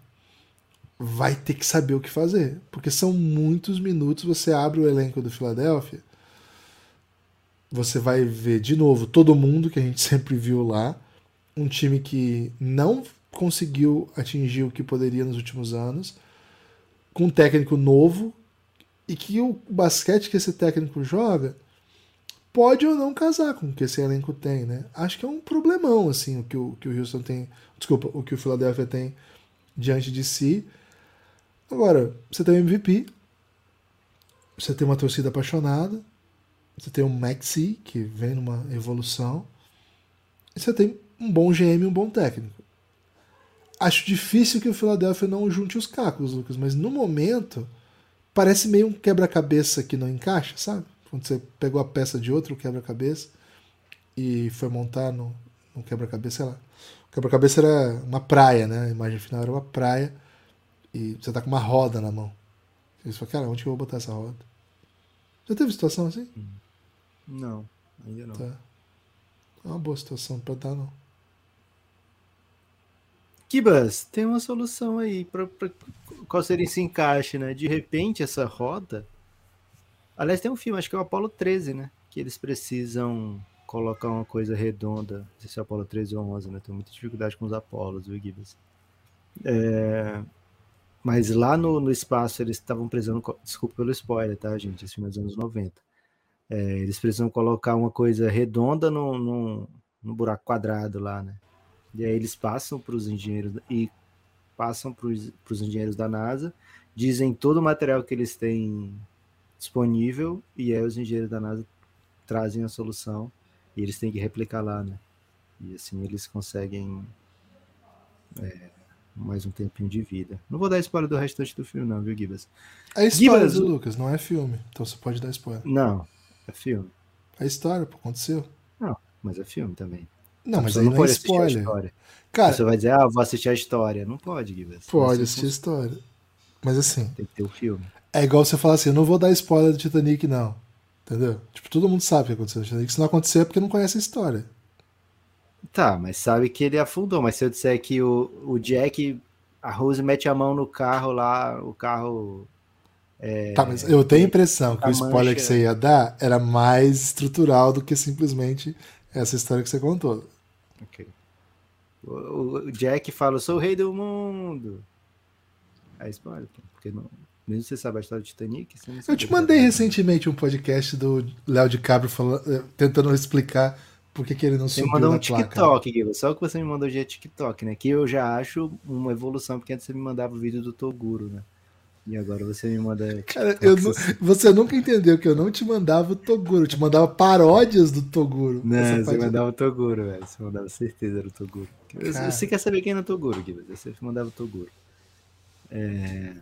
vai ter que saber o que fazer. Porque são muitos minutos. Você abre o elenco do Philadelphia, você vai ver de novo todo mundo que a gente *laughs* sempre viu lá. Um time que não conseguiu atingir o que poderia nos últimos anos, com um técnico novo, e que o basquete que esse técnico joga pode ou não casar com o que esse elenco tem, né? Acho que é um problemão, assim, o que o, que o Houston tem, desculpa, o que o Philadelphia tem diante de si. Agora, você tem um MVP, você tem uma torcida apaixonada, você tem um Maxi, que vem numa evolução, e você tem um bom GM e um bom técnico. Acho difícil que o Philadelphia não junte os cacos, Lucas, mas no momento parece meio um quebra-cabeça que não encaixa, sabe? Quando você pegou a peça de outro quebra-cabeça e foi montar no, no quebra-cabeça, sei lá. O quebra-cabeça era uma praia, né? A imagem final era uma praia e você tá com uma roda na mão. Você fala, cara, onde que eu vou botar essa roda? Já teve situação assim? Não, ainda não. Tá. É uma boa situação pra dar, não. Kibas, tem uma solução aí. Pra- qual seria esse encaixe, né? De repente, essa roda. Aliás, tem um filme, acho que é o Apollo 13, né? Que eles precisam colocar uma coisa redonda. Não sei se é o Apollo 13 ou 11, né? Tenho muita dificuldade com os Apolos, viu, Gibas? É, Mas lá no, no espaço eles estavam precisando. Desculpa pelo spoiler, tá, gente? Esse filme é dos anos 90. É, eles precisam colocar uma coisa redonda no, no, buraco quadrado lá, né? E aí eles passam para os engenheiros e passam para os engenheiros da NASA, dizem todo o material que eles têm disponível e aí os engenheiros da NASA trazem a solução e eles têm que replicar lá, né? E assim eles conseguem é, mais um tempinho de vida. Não vou dar spoiler do restante do filme, não, viu, Gibas? É história, Gibas, do Lucas, não é filme. Então você pode dar spoiler. Não, é filme. É história, pô, aconteceu. Mas é filme também. Não, A mas aí não é pode a spoiler. história. Cara, Você vai dizer, ah, vou assistir a história. Não pode, Gibas. pode Assim assistir a história. Mas assim, Tem que ter o filme. é igual você falar assim, eu não vou dar spoiler do Titanic, não. Entendeu? Tipo, todo mundo sabe o que aconteceu no Titanic. Se não acontecer é porque não conhece a história. Tá, mas sabe que ele afundou. Mas se eu disser que o, o Jack, a Rose mete a mão no carro lá, o carro. Tá, mas eu tenho a impressão que o spoiler mancha- que você ia dar era mais estrutural do que simplesmente essa história que você contou. Ok. O, o- Jack fala, eu sou o rei do mundo. Aí spoiler, porque não. Mesmo que você sabe a história do Titanic, você não Eu te mandei recentemente um podcast do Léo DiCaprio falando, eh, tentando explicar por que, que ele não Você subiu mandou um. TikTok, Guilherme. Só que você me mandou de é TikTok, né? Que eu já acho uma evolução, porque antes você me mandava o vídeo do Toguro, né? E agora você me manda. Cara, eu nu- assim. você nunca entendeu que eu não te mandava o Toguro, eu te mandava paródias do Toguro. Não, você mandava o Toguro, velho. Você mandava certeza era o Toguro. Cara. Você quer saber quem é o Toguro, Guilherme? Você mandava o Toguro. É...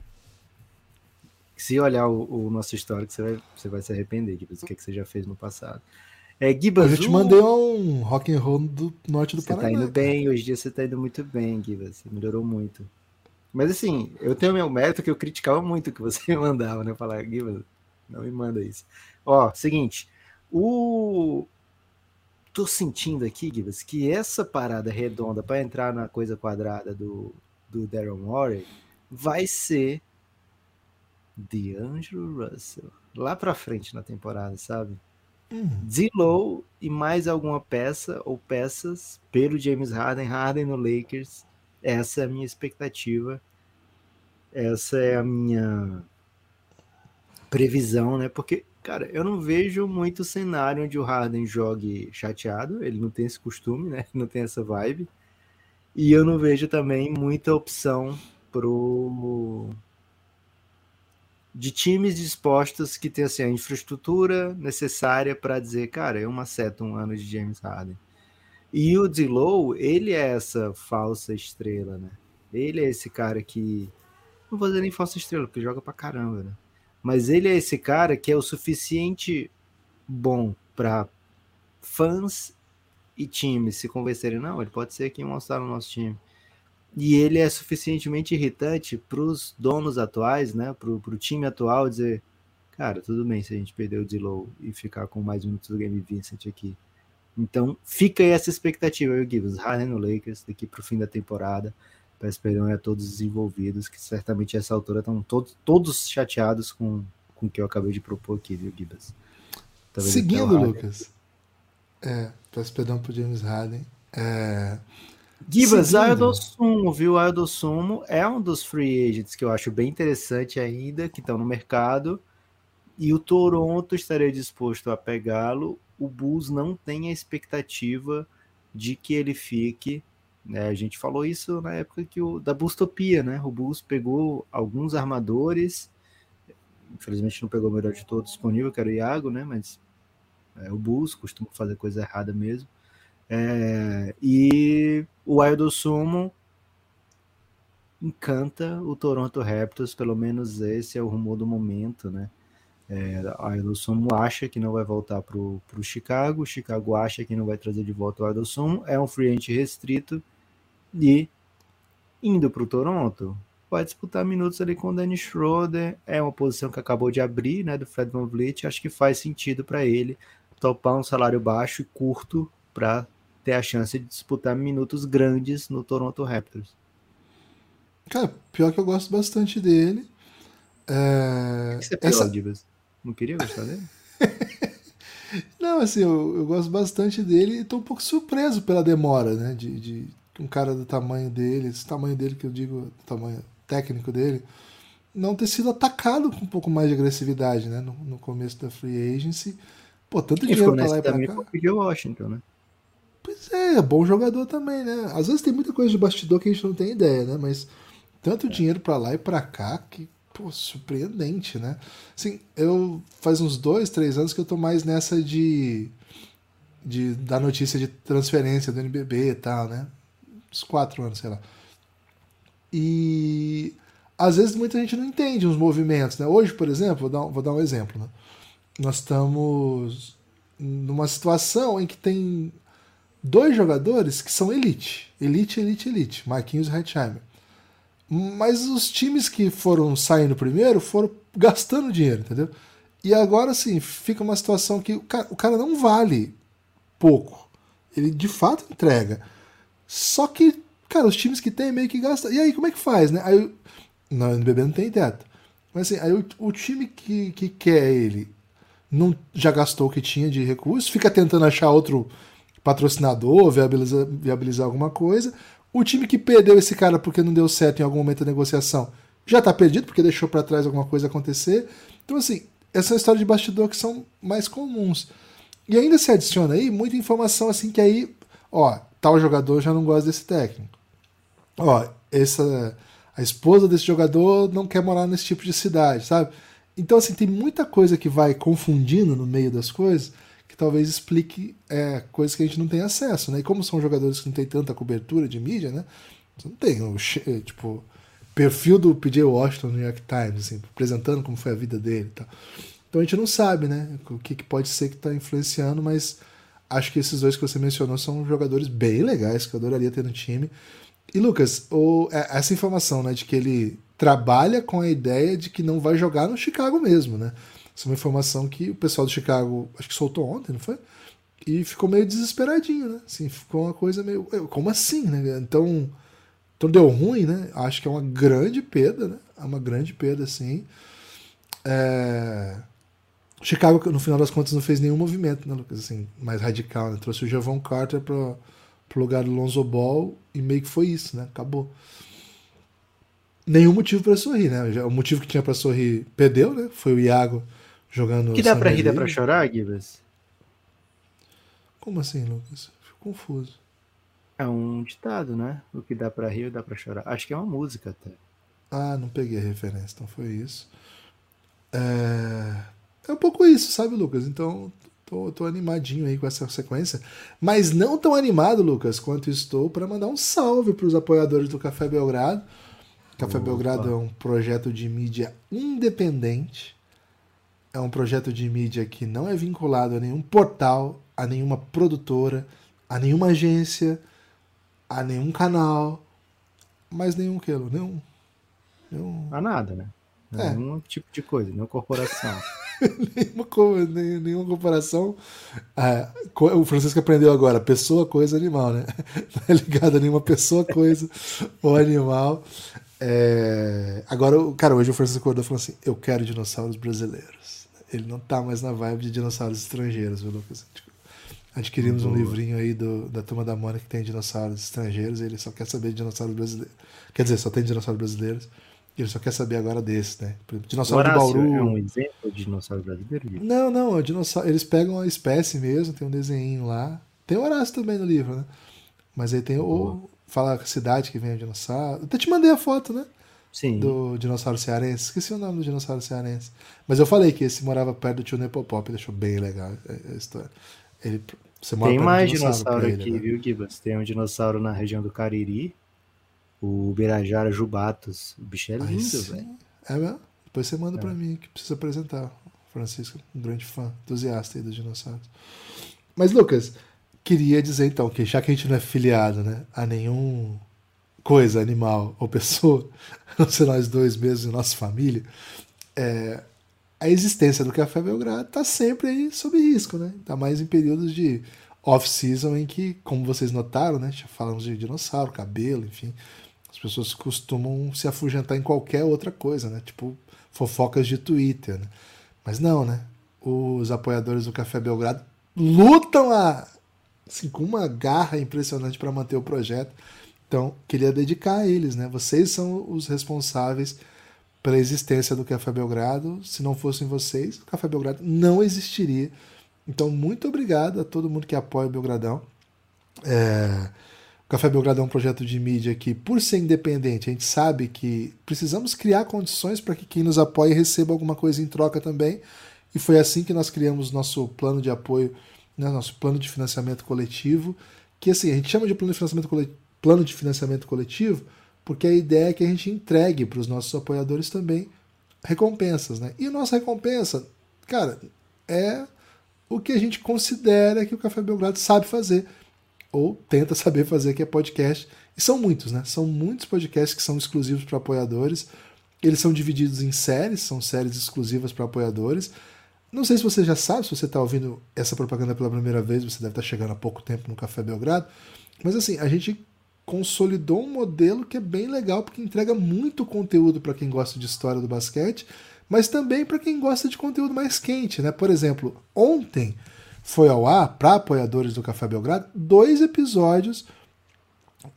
Se olhar o, o nosso histórico, você vai, você vai se arrepender, Guilherme, do que, que você já fez no passado. É, Gibas, Eu já te mandei um rock and roll do norte do Você tá Paraná. indo bem, hoje em dia você tá indo muito bem, Gui, você melhorou muito. Mas assim, eu tenho meu mérito que eu criticava muito o que você *laughs* me mandava, né? Eu falava, Gui, não me manda isso. Ó, seguinte, o. Tô sentindo aqui, Gibas, que essa parada redonda para entrar na coisa quadrada do, do Daryl Morey vai ser D'Angelo Russell. Lá pra frente na temporada, sabe? Hum, Zillow e mais alguma peça ou peças pelo James Harden, Harden no Lakers. Essa é a minha expectativa. Essa é a minha previsão, né? Porque, cara, eu não vejo muito cenário onde o Harden jogue chateado. Ele não tem esse costume, né? *laughs* Não tem essa vibe. E eu não vejo também muita opção pro de times dispostos que tem assim, a infraestrutura necessária para dizer, cara, eu maceto um ano de James Harden. E o Dilow, ele é essa falsa estrela, né? Ele é esse cara que. Não vou dizer nem falsa estrela, porque joga pra caramba, né? Mas ele é esse cara que é o suficiente bom para fãs e times se convencerem, não, ele pode ser quem mostrar no nosso time. E ele é suficientemente irritante para os donos atuais, né? Para o time atual dizer, cara, tudo bem se a gente perder o Dilow e ficar com mais minutos do Game Vincent aqui. Então, fica aí essa expectativa, eu Gibbs, Harden no Lakers, daqui para o fim da temporada. Peço perdão a todos os envolvidos, que certamente a essa altura estão todos, todos chateados com, com o que eu acabei de propor aqui, viu, Gibbs? Talvez o Seguindo, Harden. Lucas. É, peço perdão pro James Harden. É, Gibas, Seguindo. Aldo Sumo, viu? Aldo Sumo é um dos free agents que eu acho bem interessante ainda, que estão no mercado. E o Toronto estaria disposto a pegá-lo. O Bulls não tem a expectativa de que ele fique. né? A gente falou isso na época que o, da Bustopia, né? O Bulls pegou alguns armadores. Infelizmente não pegou o melhor de todos disponível, que era o Iago, né? Mas é, o Bulls costuma fazer coisa errada mesmo. É, e o Aldo Sumo encanta o Toronto Raptors, pelo menos esse é o rumor do momento, né? É, o Aldo Sumo acha que não vai voltar para o Chicago, o Chicago acha que não vai trazer de volta o Sumo, é um free agent restrito e indo para o Toronto, vai disputar minutos ali com o Danny Schroeder. É uma posição que acabou de abrir, né, do Fred Van Vliet. Acho que faz sentido para ele topar um salário baixo e curto para ter a chance de disputar minutos grandes no Toronto Raptors. Cara, pior que eu gosto bastante dele. É... que você Essa... Divas? Não queria gostar dele? *laughs* Não, assim, eu, eu, gosto bastante dele e tô um pouco surpreso pela demora, né? De, de um cara do tamanho dele, esse tamanho dele que eu digo, tamanho técnico dele, não ter sido atacado com um pouco mais de agressividade, né? No, no começo da free agency. Pô, tanto dinheiro pra lá e pra cá. Foi Washington, né? Pois é, é, bom jogador também, né? Às vezes tem muita coisa de bastidor que a gente não tem ideia, né? Mas tanto dinheiro para lá e para cá que, pô, surpreendente, né? Assim, eu faz uns dois, três anos que eu tô mais nessa de, de da notícia de transferência do NBB e tal, né? Uns quatro anos, sei lá. E às vezes muita gente não entende os movimentos, né? Hoje, por exemplo, vou dar, vou dar um exemplo, né? Nós estamos numa situação em que tem dois jogadores que são elite. Elite, elite, elite. Marquinhos e Hetzheimer. Mas os times que foram saindo primeiro foram gastando dinheiro, entendeu? E agora sim, fica uma situação que o cara, o cara não vale pouco. Ele de fato entrega. Só que, cara, os times que tem meio que gastam. E aí, como é que faz, né? Aí, no NBB não tem teto. Mas assim, aí o, o time que, que quer ele não já gastou o que tinha de recursos, fica tentando achar outro patrocinador, viabilizar, viabilizar alguma coisa. O time que perdeu esse cara porque não deu certo em algum momento da negociação já está perdido porque deixou para trás alguma coisa acontecer. Então, assim, essa é história de bastidor que são mais comuns. E ainda se adiciona aí muita informação assim que aí, ó, tal jogador já não gosta desse técnico. Ó, essa a esposa desse jogador não quer morar nesse tipo de cidade, sabe? Então, assim, tem muita coisa que vai confundindo no meio das coisas talvez explique é, coisas que a gente não tem acesso, né? E como são jogadores que não tem tanta cobertura de mídia, né? Não tem o é, tipo perfil do PJ Washington no New York Times, assim, apresentando como foi a vida dele, tal. Então a gente não sabe, né? O que, que pode ser que está influenciando, mas acho que esses dois que você mencionou são jogadores bem legais que eu adoraria ter no time. E Lucas, o, é, essa informação, né, de que ele trabalha com a ideia de que não vai jogar no Chicago mesmo, né? Essa é uma informação que o pessoal do Chicago, acho que soltou ontem, não foi? E ficou meio desesperadinho, né? Assim, ficou uma coisa meio. Como assim, né? Então, então deu ruim, né? Acho que é uma grande perda, né? É uma grande perda, sim. É... Chicago, no final das contas, não fez nenhum movimento, né, Lucas? Assim, mais radical, né? Trouxe o Javon Carter para pro lugar do Lonzo Ball e meio que foi isso, né? Acabou. Nenhum motivo para sorrir, né? O motivo que tinha para sorrir perdeu, né? Foi o Iago jogando. Que dá pra rir, dá pra chorar, Gibas? Como assim, Lucas? Fico confuso. É um ditado, né? O que dá pra rir, dá pra chorar. Acho que é uma música até. Ah, não peguei a referência, então foi isso. É, é um pouco isso, sabe, Lucas? Então, tô, tô animadinho aí com essa sequência. Mas não tão animado, Lucas, quanto estou para mandar um salve para os apoiadores do Café Belgrado. Café Opa. Belgrado é um projeto de mídia independente é um projeto de mídia que não é vinculado a nenhum portal, a nenhuma produtora, a nenhuma agência, a nenhum canal, mas nenhum quilo, nenhum. nenhum... A nada, né? É. Nenhum tipo de coisa, nenhuma corporação. *laughs* nenhuma, nenhuma corporação. É, o Francisco aprendeu agora: pessoa, coisa, animal, né? Não *laughs* é ligado a nenhuma pessoa, coisa *laughs* ou animal. É... Agora, cara, hoje o Francisco acordou falou assim: eu quero dinossauros brasileiros. Ele não tá mais na vibe de dinossauros estrangeiros, viu, Lucas? Tipo, adquirimos um livrinho aí do, da turma da Mônica que tem dinossauros estrangeiros e ele só quer saber de dinossauros brasileiros. Quer dizer, só tem dinossauros brasileiros. E ele só quer saber agora desse, né? Dinossauro de Bauru. É um exemplo de dinossauro brasileiro? Não, não, é dinossauro, eles pegam a espécie mesmo, tem um desenho lá. Tem o Horácio também no livro, né? Mas aí tem o. Fala a cidade que vem o dinossauro. Até te mandei a foto, né? Sim. do dinossauro cearense. Esqueci o nome do dinossauro cearense. Mas eu falei que esse morava perto do tio Nepopop, deixou bem legal a história. Ele, você mora Tem mais dinossauro, dinossauro aqui, né? viu, Gibas? Tem um dinossauro na região do Cariri, o Birajara Jubatus. O bicho é lindo, velho. É mesmo? Depois você manda é. pra mim, que precisa apresentar. Francisco, um grande fã, entusiasta aí dos dinossauros. Mas, Lucas, queria dizer então que já que a gente não é filiado né, a nenhum coisa, animal ou pessoa, não ser nós dois mesmo e nossa família, é, a existência do Café Belgrado está sempre aí sob risco, né? Está mais em períodos de off-season em que, como vocês notaram, né? Já falamos de dinossauro, cabelo, enfim. As pessoas costumam se afugentar em qualquer outra coisa, né? Tipo fofocas de Twitter, né? Mas não, né? Os apoiadores do Café Belgrado lutam a, assim, com uma garra impressionante para manter o projeto. Então, queria dedicar a eles, né? Vocês são os responsáveis pela existência do Café Belgrado. Se não fossem vocês, o Café Belgrado não existiria. Então, muito obrigado a todo mundo que apoia o Belgradão. É... O Café Belgrado é um projeto de mídia que, por ser independente, a gente sabe que precisamos criar condições para que quem nos apoie receba alguma coisa em troca também. E foi assim que nós criamos nosso plano de apoio, né, nosso plano de financiamento coletivo, que assim, a gente chama de plano de financiamento coletivo, plano de financiamento coletivo porque a ideia é que a gente entregue para os nossos apoiadores também recompensas, né? E nossa recompensa, cara, é o que a gente considera que o Café Belgrado sabe fazer ou tenta *laughs* saber fazer, que é podcast. E são muitos, né? São muitos podcasts que são exclusivos para apoiadores. Eles são divididos em séries, são séries exclusivas para apoiadores. Não sei se você já sabe, se você está ouvindo essa propaganda pela primeira vez, você deve estar tá chegando há pouco tempo no Café Belgrado. Mas assim, a gente consolidou um modelo que é bem legal, porque entrega muito conteúdo para quem gosta de história do basquete, mas também para quem gosta de conteúdo mais quente. Né? Por exemplo, ontem foi ao ar, para apoiadores do Café Belgrado, dois episódios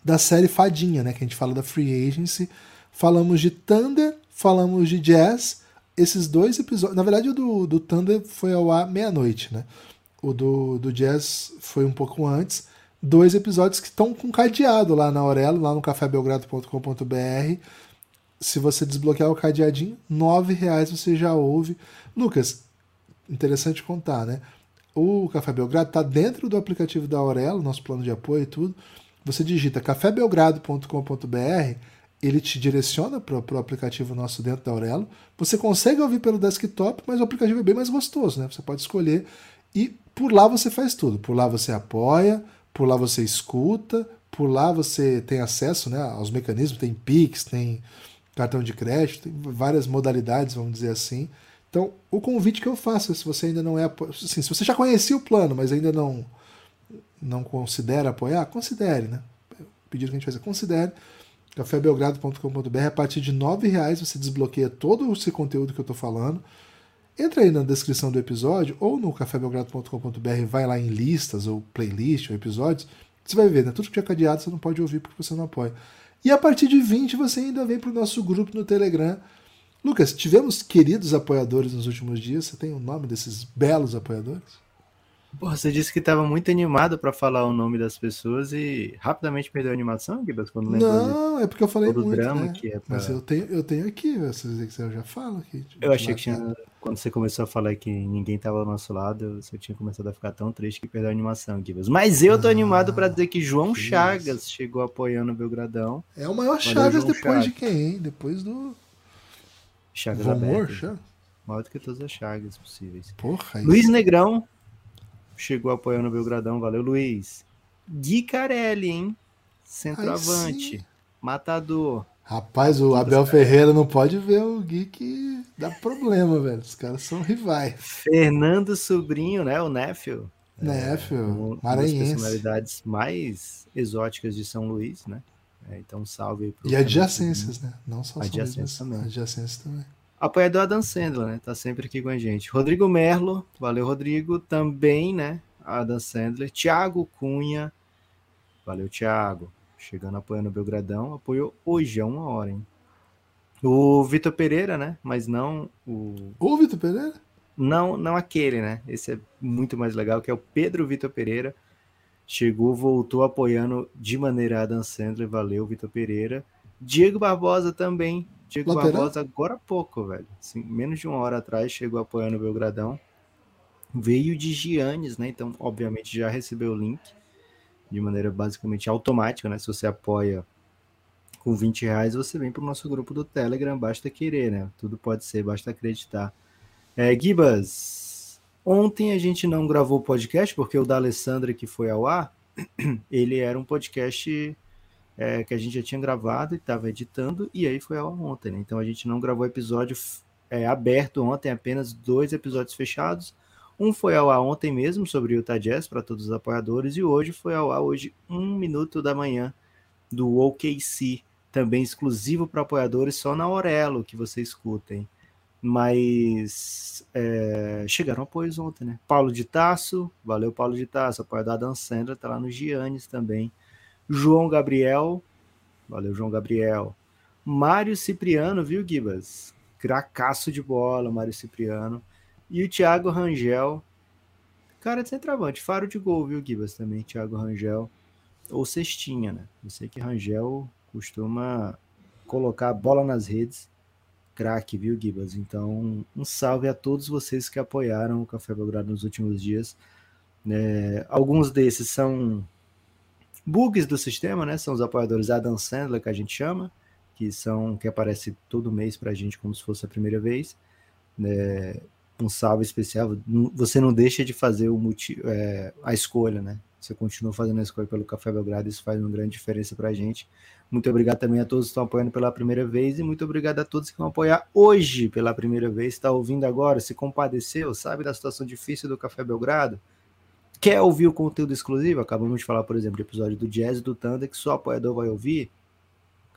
da série Fadinha, né? que a gente fala da Free Agency. Falamos de Thunder, falamos de Jazz. Esses dois episódios. Na verdade, o do, do Thunder foi ao ar meia-noite, né? O do, do Jazz foi um pouco antes dois episódios que estão com cadeado lá na Aurelo, lá no cafébelgrado.com.br. Se você desbloquear o cadeadinho, nove reais você já ouve. Lucas, interessante contar, né? O Café Belgrado está dentro do aplicativo da Aurelo, nosso plano de apoio e tudo. Você digita cafébelgrado.com.br, ele te direciona para o aplicativo nosso dentro da Aurelo. Você consegue ouvir pelo desktop, mas o aplicativo é bem mais gostoso, né? Você pode escolher e por lá você faz tudo. Por lá você apoia, por lá você escuta, por lá você tem acesso né, aos mecanismos, tem Pix, tem cartão de crédito, tem várias modalidades, vamos dizer assim. Então, o convite que eu faço, se você ainda não é. Assim, se você já conhecia o plano, mas ainda não, não considera apoiar, considere, né? O pedido que a gente faz é considere. cafébelgrado.com.br, a partir de R$ reais você desbloqueia todo esse conteúdo que eu estou falando. Entra aí na descrição do episódio ou no cafébelgrado.com.br, vai lá em listas ou playlist ou episódios, você vai ver, né? Tudo que é cadeado você não pode ouvir porque você não apoia. E a partir de 20 você ainda vem para o nosso grupo no Telegram. Lucas, tivemos queridos apoiadores nos últimos dias. Você tem o nome desses belos apoiadores? Porra, você disse que estava muito animado para falar o nome das pessoas e rapidamente perdeu a animação, Gibas, quando lembrou Não, é porque eu falei muito, drama né? que é pra... Mas eu tenho, eu tenho aqui, se você quiser eu já falo aqui. Tipo, eu achei que tinha, quando você começou a falar que ninguém estava ao nosso lado, você tinha começado a ficar tão triste que perdeu a animação, Gibas. Mas eu tô ah, animado para dizer que João que Chagas isso. chegou apoiando o Belgradão. É o maior Chagas depois Chagas. de quem, hein? Depois do... Chagas Vomor. Chagas? Maior do que todas as Chagas possíveis. Porra, Luiz isso. Negrão chegou apoiando o Belgradão. Valeu, Luiz. Gui Carelli, hein? Centroavante. Matador. Rapaz, o Abel Ferreira não pode ver o Gui que dá problema, velho. Os caras são rivais. Fernando Sobrinho, né? O Néfio. Néfio, é, um, maranhense. Uma das personalidades mais exóticas de São Luís, né? É, então, salve aí pro E adjacências, né? Não só adjacências também. Adjacências também. Apoiador Adam Sandler, né? Tá sempre aqui com a gente. Rodrigo Merlo, valeu, Rodrigo. Também, né? Adam Sandler. Thiago Cunha, valeu, Thiago. Chegando apoiando o Belgradão. Apoiou hoje, a uma hora, hein? O Vitor Pereira, né? Mas não o. O Vitor Pereira? Não, não aquele, né? Esse é muito mais legal, que é o Pedro Vitor Pereira. Chegou, voltou apoiando de maneira Adam Sandler. Valeu, Vitor Pereira. Diego Barbosa também Diego Lateral? Barbosa agora há pouco, velho. Assim, menos de uma hora atrás chegou apoiando o Belgradão. Veio de Giannis, né? Então, obviamente, já recebeu o link de maneira basicamente automática, né? Se você apoia com 20 reais, você vem para o nosso grupo do Telegram, basta querer, né? Tudo pode ser, basta acreditar. É, Gibas, ontem a gente não gravou o podcast, porque o da Alessandra que foi ao ar, *clears throat* ele era um podcast é, que a gente já tinha gravado e estava editando, e aí foi ontem, né? Então a gente não gravou episódio é, aberto ontem, apenas dois episódios fechados. Um foi ao ar ontem mesmo sobre o Utah Jazz para todos os apoiadores, e hoje foi ao ar hoje, um minuto da manhã, do OKC, também exclusivo para apoiadores, só na Aurelo que você escutem. Mas é, chegaram apoios ontem, né? Paulo de Tasso, valeu Paulo de Tasso, apoiador da Dan Sandra, tá lá no Giannis também. João Gabriel, valeu João Gabriel. Mário Cipriano, viu, Gibas? Cracaço de bola, Mário Cipriano. E o Thiago Rangel, cara de centroavante, faro de gol, viu, Gibas? Também, Thiago Rangel. Ou cestinha, né? Eu sei que Rangel costuma colocar a bola nas redes. Craque, viu, Gibas? Então, um salve a todos vocês que apoiaram o Café Belgrado nos últimos dias. É, alguns desses são bugs do sistema, né? São os apoiadores Adam Sandler, que a gente chama, que são que aparece todo mês para a gente como se fosse a primeira vez. É, um salve especial. Você não deixa de fazer o é, a escolha, né? Você continua fazendo a escolha pelo Café Belgrado, isso faz uma grande diferença para a gente. Muito obrigado também a todos que estão apoiando pela primeira vez e muito obrigado a todos que vão apoiar hoje pela primeira vez. Está ouvindo agora, se compadeceu, sabe da situação difícil do Café Belgrado? Quer ouvir o conteúdo exclusivo? Acabamos de falar, por exemplo, do episódio do Jazz e do Thunder que só apoiador vai ouvir.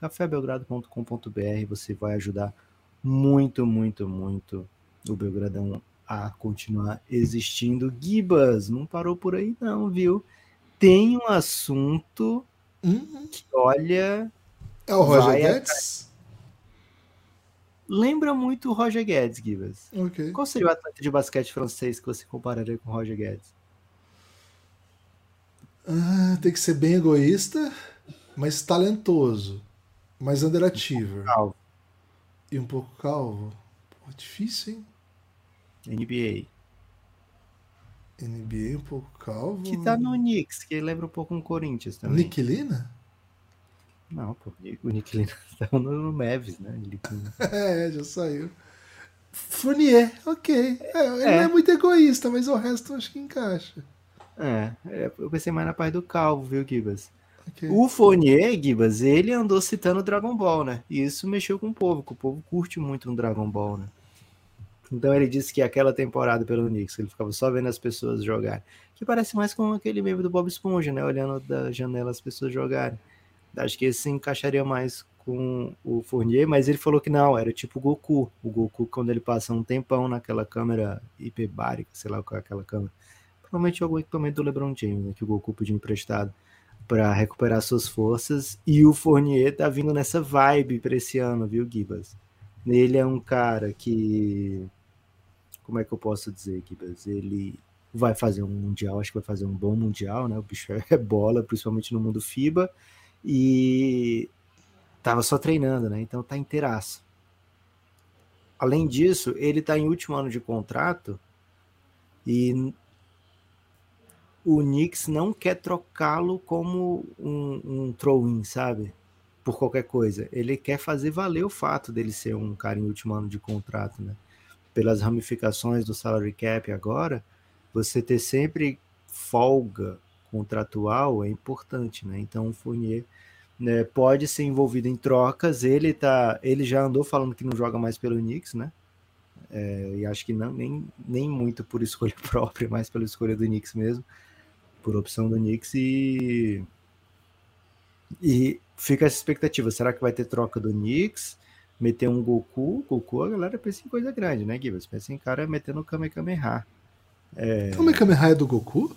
cafébelgrado.com.br você vai ajudar muito, muito, muito o Belgradão a continuar existindo. Gibas, não parou por aí não, viu? Tem um assunto Uhum. que, olha... É o Roger Guedes? Lembra muito o Roger Guedes, Gibas. Ok. Qual seria o atleta de basquete francês que você compararia com o Roger Guedes? Ah, tem que ser bem egoísta, mas talentoso. Mais underachiever. Calvo. E um pouco calvo. Pô, difícil, hein? NBA. NBA um pouco calvo. Que tá no Knicks, que lembra um pouco um Corinthians também. Nick Lina? Não, pô, o Nick Lina *laughs* tá no, Mavis, né? *laughs* É, já saiu. Fournier, ok. É, ele É. não é muito egoísta, mas o resto eu acho que encaixa. É, é, eu pensei mais na parte do Calvo, viu, Gibas? Ok. O Fournier, Gibas, ele andou citando Dragon Ball, né? E isso mexeu com o povo, que o povo curte muito um Dragon Ball, né? Então ele disse que aquela temporada pelo Knicks, ele ficava só vendo as pessoas jogarem. Que parece mais com aquele meme do Bob Esponja, né? Olhando da janela as pessoas jogarem. Acho que esse se encaixaria mais com o Fournier, mas ele falou que não, era tipo o Goku. O Goku, quando ele passa um tempão naquela câmera hiperbárica, sei lá qual é aquela câmera. Provavelmente algum equipamento do LeBron James, né, que o Goku pediu emprestado para recuperar suas forças. E o Fournier tá vindo nessa vibe para esse ano, viu, Gibas? Ele é um cara que. Como é que eu posso dizer, Gibas? Ele vai fazer um mundial, acho que vai fazer um bom mundial, né? O bicho *laughs* é bola, principalmente no mundo FIBA. E tava só treinando, né? Então tá inteiraço. Além disso, ele tá em último ano de contrato e o Knicks não quer trocá-lo como um, um throw-in, sabe? Por qualquer coisa. Ele quer fazer valer o fato dele ser um cara em último ano de contrato, né? Pelas ramificações do salary cap agora, você ter sempre folga contratual é importante, né? Então o Fournier né, pode ser envolvido em trocas. Ele tá, ele já andou falando que não joga mais pelo Knicks, né? É, e acho que não nem, nem muito por escolha *laughs* própria, mas pela escolha do Knicks mesmo, por opção do Knicks e e fica essa expectativa. Será que vai ter troca do Knicks? Meter um Goku? Goku, a galera pensa em coisa grande, né, Gibbs? Pensa em cara metendo o Kamehameha. É, Kamehameha é do Goku?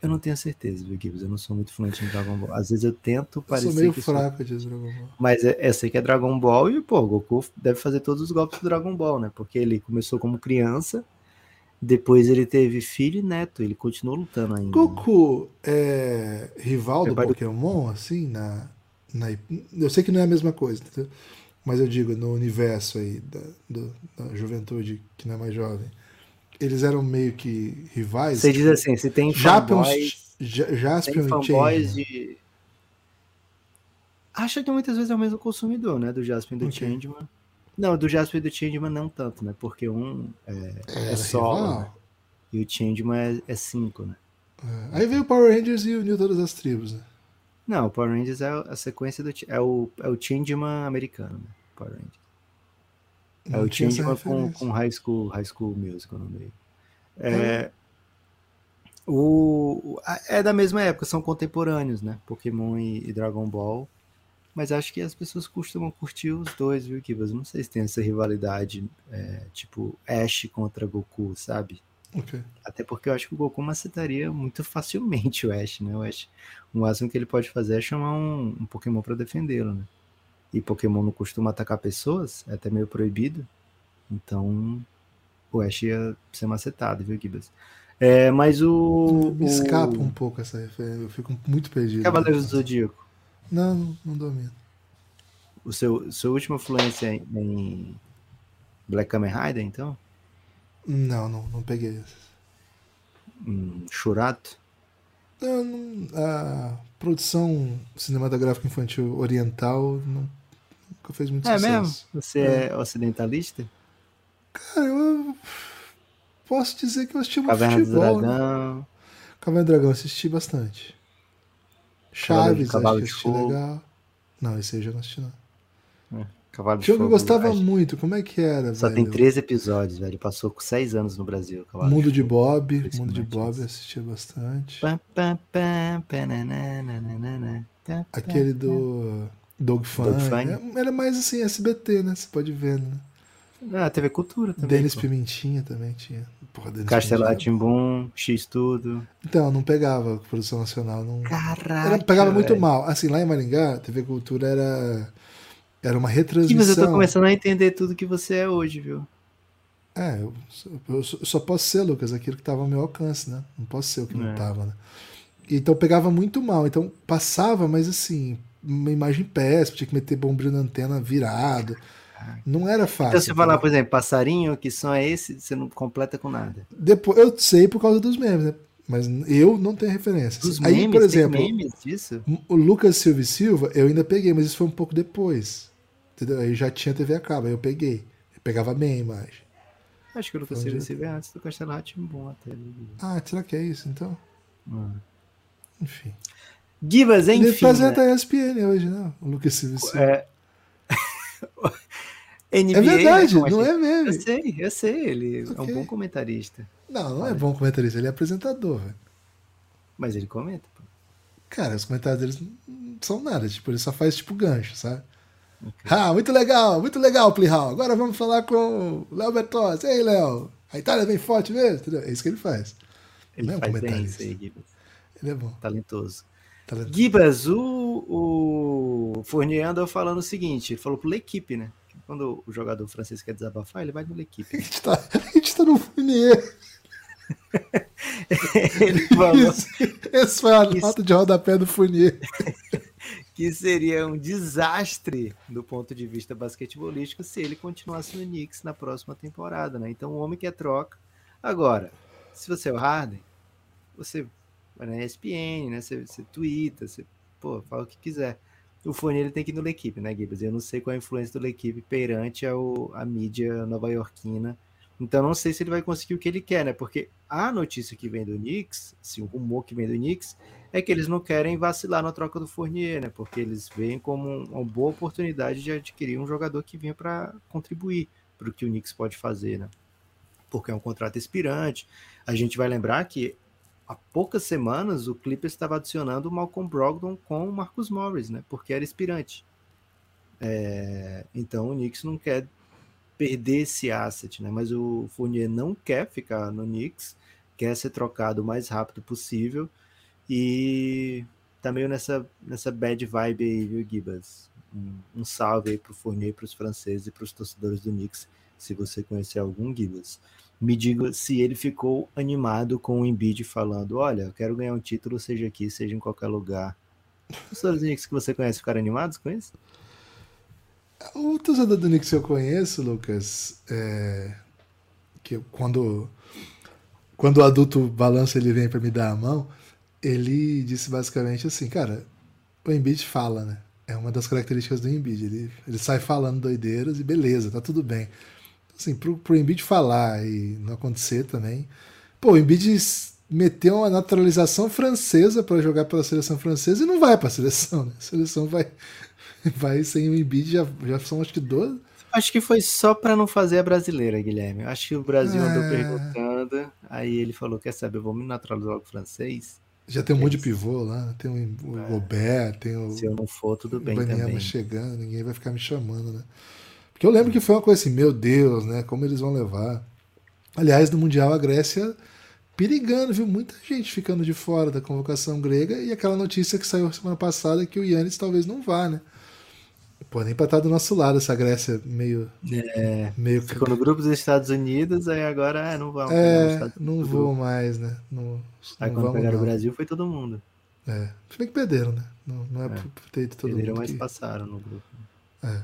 eu não tenho certeza, viu, Gibbs? Eu não sou muito fluente em Dragon Ball. Às vezes eu tento Eu parecer sou meio que sou fraco de Dragon Ball. Mas é- sei que é Dragon Ball e, pô, Goku deve fazer todos os golpes do Dragon Ball, né? Porque ele começou como criança, depois ele teve filho e neto, ele continuou lutando ainda. né? Goku é rival É do do- Pokémon, assim, na, na. Eu sei que não é a mesma coisa, entendeu? Mas eu digo, no universo aí da, do- da juventude que não é mais jovem. Eles eram meio que rivais. Você diz assim, se tem Jaspion, fanboys, Ja- tem Jaspion e fanboys Changeman. de... Acho que muitas vezes é o mesmo consumidor, né? Do Jasper e do Ok. Changeman. Não, do Jasper e do Changeman não tanto, né? Porque um é, é solo, rival. né? E o Changeman é, é cinco, né? É. Aí veio o Power Rangers e uniu todas as tribos, né? Não, o Power Rangers é a sequência do. É o, é o Changeman americano, né? Power Rangers. É Não o Changeman com, com High School, High School Musical no meio. É, o, o- é da mesma época, são contemporâneos, né? Pokémon e, e Dragon Ball. Mas acho que as pessoas costumam curtir os dois, viu, Kibas? Não sei se tem essa rivalidade, é, tipo Ash contra Goku, sabe? Ok. Até porque eu acho que o Goku macetaria muito facilmente o Ash, né? O Ash, o máximo que ele pode fazer é chamar um, um Pokémon pra defendê-lo, né? E Pokémon não costuma atacar pessoas, é até meio proibido. Então, o Ash ia ser macetado, viu, Gibas? É, mas o. Me escapa o um pouco essa referência. Eu fico muito perdido. Cavaleiros do Zodíaco. Não, não, domino. O seu, sua última fluência em, em Black Kamen Rider, então? Não, não, não peguei esse. Em Shurato? Não, não- a produção cinematográfica infantil oriental não, nunca fez muito É sucesso. mesmo? Você é ocidentalista? Cara, eu posso dizer que eu assisti muito Caverna do futebol. né? Dragão. Caverna do Dragão assisti bastante. Chaves, Cavalo acho que de assisti Fogo. legal. Não, esse aí eu já não assisti, não. Cavalo de um que eu Fogo, gostava acho- muito. Como é que era, Só velho? tem 13 episódios, velho. Passou com 6 anos no Brasil. Cavalo Mundo de Fogo. Bob. Mundo de Bob eu assistia bastante. Pam, Aquele do Dog Funny. Doug Funny. É- Era mais assim, SBT, né? Você pode ver, né? Ah, TV Cultura também. Denis pô. Pimentinha também tinha. Porra, Denis X Tudo. Então, não pegava produção nacional. Não... Caraca, Era- pegava muito velho. mal. Assim, lá em Maringá, TV Cultura era, era uma retransmissão. mas eu tô começando a entender tudo que você é hoje, viu? É, eu, só- eu só- posso ser, Lucas, aquilo que estava ao meu alcance, né? Não posso ser o que não É. estava, né? Então pegava muito mal. Então passava, mas assim, uma imagem péssima, tinha que meter bombril na antena virado. Não era fácil. Então, se falar, entendeu? por exemplo, passarinho, que som é esse, você não completa com nada. Depois, eu sei por causa dos memes, né? Mas eu não tenho referências. Os Aí, memes, por exemplo, memes disso? o Lucas Silva e Silva, eu ainda peguei, mas isso foi um pouco depois. Entendeu? Aí já tinha TV a cabo, aí eu peguei. Eu pegava bem a imagem. Acho que o Lucas Silva eu- Silva é antes do Castelo Rá-Tim-Bum até. Ah, será que é isso então? Hum. Enfim. Givas, Ele enfim. apresenta né? a ESPN hoje, né? O Lucas Silva e Silva. É... *laughs* NBA, É verdade, né, não é Eu meme. sei, eu sei, ele é um bom comentarista. Não, não é bom comentarista, ele é apresentador, velho. Mas ele comenta, pô. Cara, os comentários deles não são nada, tipo, ele só faz tipo gancho, sabe? Ah, muito legal, muito legal, Plihal. Agora vamos falar com o Léo Bertozzi. Ei, Léo, a Itália é bem forte mesmo, entendeu? É isso que ele faz. Ele Não é um faz bem comentarista. isso aí, Gibas. Ele é bom. Talentoso. Gibas, o, o Fournier andou falando o seguinte, ele falou pro L'Equipe, né? Quando o jogador francês quer desabafar, ele vai no L'Equipe. *laughs* A gente tá, a gente tá no Funier. *laughs* ele falou Essa foi a Isso. nota de rodapé do Funier. *laughs* que seria um desastre do ponto de vista basquetebolístico se ele continuasse no Knicks na próxima temporada, né? Então o homem quer troca. Agora, se você é o Harden, você vai na ESPN, né? Você, você twitta, você pô, fala o que quiser. O Fournier ele tem que ir no L'Equipe, né, Gibbs? Eu não sei qual é a influência do L'Equipe perante ao, a mídia nova-iorquina. Então não sei se ele vai conseguir o que ele quer, né? Porque a notícia que vem do Knicks, assim, o rumor que vem do Knicks, é que eles não querem vacilar na troca do Fournier, né? Porque eles veem como um- uma boa oportunidade de adquirir um jogador que venha para contribuir para o que o Knicks pode fazer, né? Porque é um contrato expirante. A gente vai lembrar que há poucas semanas o Clippers estava adicionando o Malcolm Brogdon com o Marcus Morris, né? Porque era expirante. É, então o Knicks não quer perder esse asset, né? Mas o Fournier não quer ficar no Knicks, quer ser trocado o mais rápido possível e tá meio nessa, nessa bad vibe aí, viu, Gibas? Um, um salve aí pro Fournier, pros franceses e pros torcedores do Knicks, se você conhecer algum Gibas. Me diga se ele ficou animado com o Embiid falando, olha, eu quero ganhar um título, seja aqui, seja em qualquer lugar. Os torcedores que você conhece ficaram animados com isso? O torcedor do Knicks que eu conheço, Lucas, é, que eu- quando, quando o adulto balança ele vem para me dar a mão, ele disse basicamente assim, cara, o Embiid fala, né? É uma das características do Embiid. Ele, ele sai falando doideiras e beleza, tá tudo bem. Assim, pro, pro Embiid falar e não acontecer também. Pô, o Embiid meteu uma naturalização francesa para jogar pela seleção francesa e não vai para a seleção. Né? A seleção vai, *laughs* vai sem o Embiid, já, já são acho que 12. Acho que foi só para não fazer a brasileira, Guilherme. Acho que o Brasil é... andou perguntando, aí ele falou: quer saber, vou me naturalizar o francês. Já tem um monte de pivô lá, tem o é. Gobert, tem o. Se eu não for, tudo bem. O também. chegando, ninguém vai ficar me chamando, né? Porque eu lembro que foi uma coisa assim, meu Deus, né? Como eles vão levar. Aliás, no Mundial a Grécia perigando, viu? Muita gente ficando de fora da convocação grega e aquela notícia que saiu semana passada que o Yannis talvez não vá, né? Pô, nem pra estar do nosso lado essa Grécia meio. É, meio... Ficou no grupo dos Estados Unidos, aí agora é, não vão. É, não vou mais, né? Não, aí quando pegaram não. o Brasil foi todo mundo. É. Se bem que perderam, né? Não, não é, é. por ter todo perderam, mundo. mas que... passaram no grupo. É.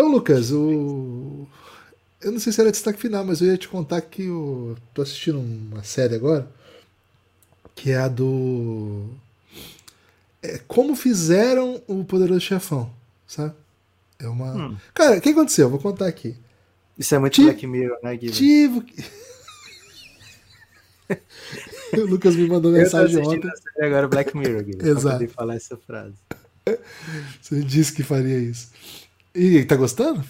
Então, Lucas, o. Eu não sei se era destaque final, mas eu ia te contar que eu tô assistindo uma série agora, que é a do. É como fizeram o Poderoso Chefão, sabe? É uma. Hum. Cara, o que aconteceu? Eu vou contar aqui. Isso é muito Tive... Black Mirror, né, Guilherme? Tive. *laughs* o Lucas me mandou mensagem eu tô ontem. Agora Black Mirror, Guilherme. Exato. Pra falar essa frase. Você disse que faria isso. E tá gostando?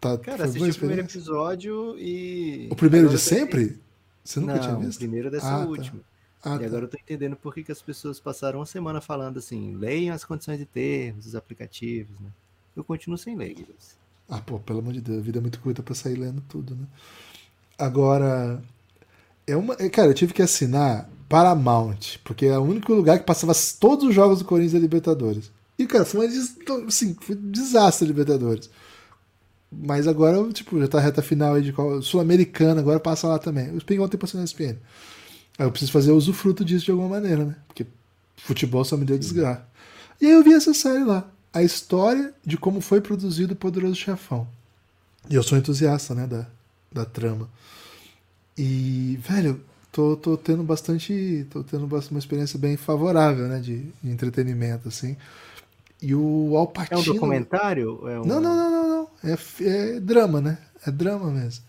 Tá, Cara, assisti o primeiro episódio e. O primeiro de sempre? Você nunca Não, tinha visto? O primeiro dessa ah, última. Tá. Ah, e agora tá. eu tô entendendo por que, que as pessoas passaram uma semana falando assim, leiam as condições de termos, os aplicativos, né? Eu continuo sem ler. Ah, pô, pelo amor de Deus, a vida é muito curta pra sair lendo tudo, né? Agora, é uma. É, cara, eu tive que assinar Paramount, porque é o único lugar que passava todos os jogos do Corinthians da Libertadores. E, cara, foi, uma, assim, foi um desastre Libertadores. Mas agora, tipo, já tá reta final aí de Sul-Americana, agora passa lá também. Os Ping ontem passou na ESPN. Aí eu preciso fazer usufruto disso de alguma maneira, né? Porque futebol só me deu desgraça. E aí eu vi essa série lá. A história de como foi produzido o Poderoso Chefão. E eu sou entusiasta, né, da, da trama. E, velho, tô, tô tendo bastante. tô tendo uma experiência bem favorável, né, de, de entretenimento, assim. E o Alpatino... É um documentário? É um... Não, não, não, não, não. É, é drama, né? É drama mesmo.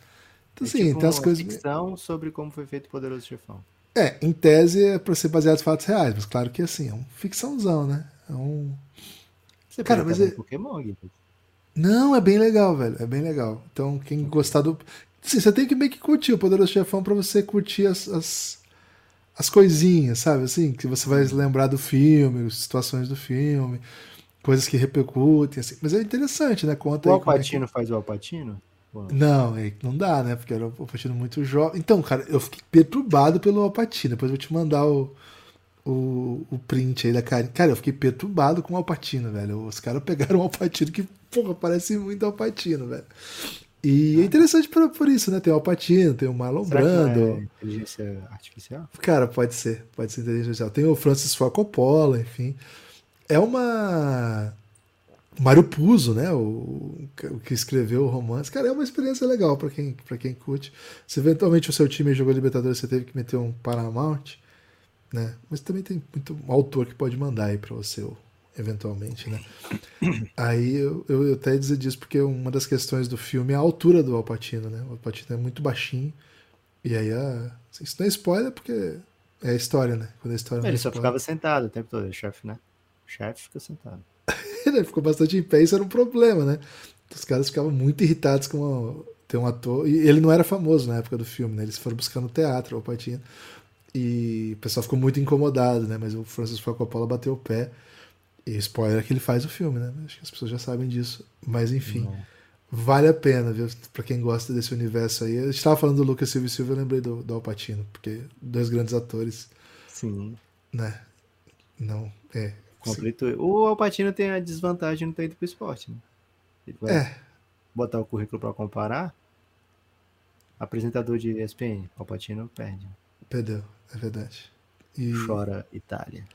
Então, é assim, tipo tem as coisas. ficção sobre como foi feito o Poderoso Chefão. É, em tese é pra ser baseado em fatos reais, mas claro que assim, é um ficçãozão, né? É um. Você Cara, mas é... Pokémon, Guilherme. Não, é bem legal, velho. É bem legal. Então, quem gostar do. Sim, você tem que meio que curtir o Poderoso Chefão pra você curtir as, as, as coisinhas, sabe? Assim, que você vai lembrar do filme, as situações do filme coisas que repercutem, assim. Mas é interessante, né? Conta o Alpatino é que... faz o Alpatino? Não, é, não dá, né? Porque era o Alpatino muito jovem. Então, cara, eu fiquei perturbado pelo Alpatino. Depois eu vou te mandar o, o, o print aí da cara. Cara, eu fiquei perturbado com o Alpatino, velho. Os caras pegaram o Alpatino que, porra, parece muito Alpatino, velho. E é interessante por, por isso, né? Tem o Alpatino, tem o Marlon Será Brando. é inteligência artificial? Cara, pode ser. Pode ser inteligência artificial. Tem o Francis Ford Coppola, enfim é uma. Mário Puzo, né? O, o, que escreveu o romance. Cara, é uma experiência legal para quem, pra quem curte. Se eventualmente o seu time jogou Libertadores, você teve que meter um Paramount, né? Mas também tem muito autor que pode mandar aí para você, eventualmente, né? *coughs* Aí eu, eu, eu até dizer disso porque uma das questões do filme é a altura do Alpatino, né? O Alpatino é muito baixinho. E aí, a, isso não é spoiler porque é a história, né? Quando a história Ele é só spoiler. ficava sentado o tempo todo, o chefe, né? Chefe fica sentado. *laughs* ele ficou bastante em pé, isso era um problema, né? Os caras ficavam muito irritados com ter um ator. E ele não era famoso na época do filme, né? Eles foram buscar no teatro, o Patinho. E o pessoal ficou muito incomodado, né? Mas o Francis Ford Coppola bateu o pé. E spoiler que ele faz o filme, né? Acho que as pessoas já sabem disso. Mas enfim, não. vale a pena, viu? Pra quem gosta desse universo aí. A gente tava falando do Lucas Silva e Silva, eu lembrei do, do Alpatino, porque dois grandes atores. Sim. Né? Não, é. Completou. O Alpatino tem a desvantagem de não ter ido pro esporte, né? Ele vai é. botar o currículo para comparar. Apresentador de ESPN, Alpatino perde. Perdeu, é verdade. E... Chora Itália.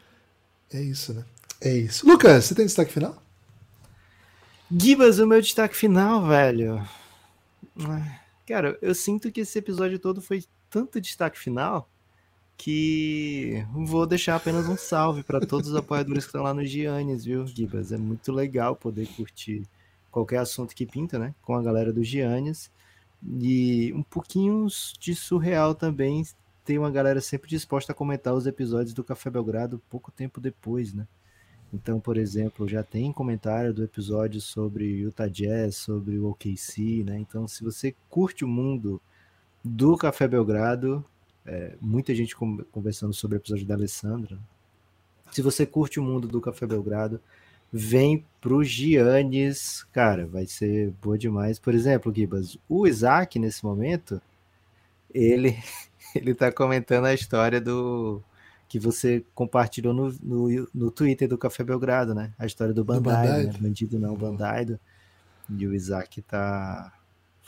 É isso, né? É isso. Lucas, você tem destaque final? Gibas, o meu destaque final, velho. Cara, eu sinto que esse episódio todo foi tanto destaque final que vou deixar apenas um salve para todos os apoiadores que estão lá no Giannis, viu, Gibas? É muito legal poder curtir qualquer assunto que pinta, né? Com a galera do Giannis. E um pouquinho de surreal também tem uma galera sempre disposta a comentar os episódios do Café Belgrado pouco tempo depois, né? Então, por exemplo, já tem comentário do episódio sobre Utah Jazz, sobre o OKC, né? Então, se você curte o mundo do Café Belgrado, é, muita gente conversando sobre o episódio da Alessandra. Se você curte o mundo do Café Belgrado, vem pro Giannis, cara, vai ser boa demais. Por exemplo, Gibas, o Isaac nesse momento, ele *laughs* ele tá comentando a história do que você compartilhou no, no, no Twitter do Café Belgrado, né? A história do Bandai, né? Bandido não, Bandai. E o Isaac tá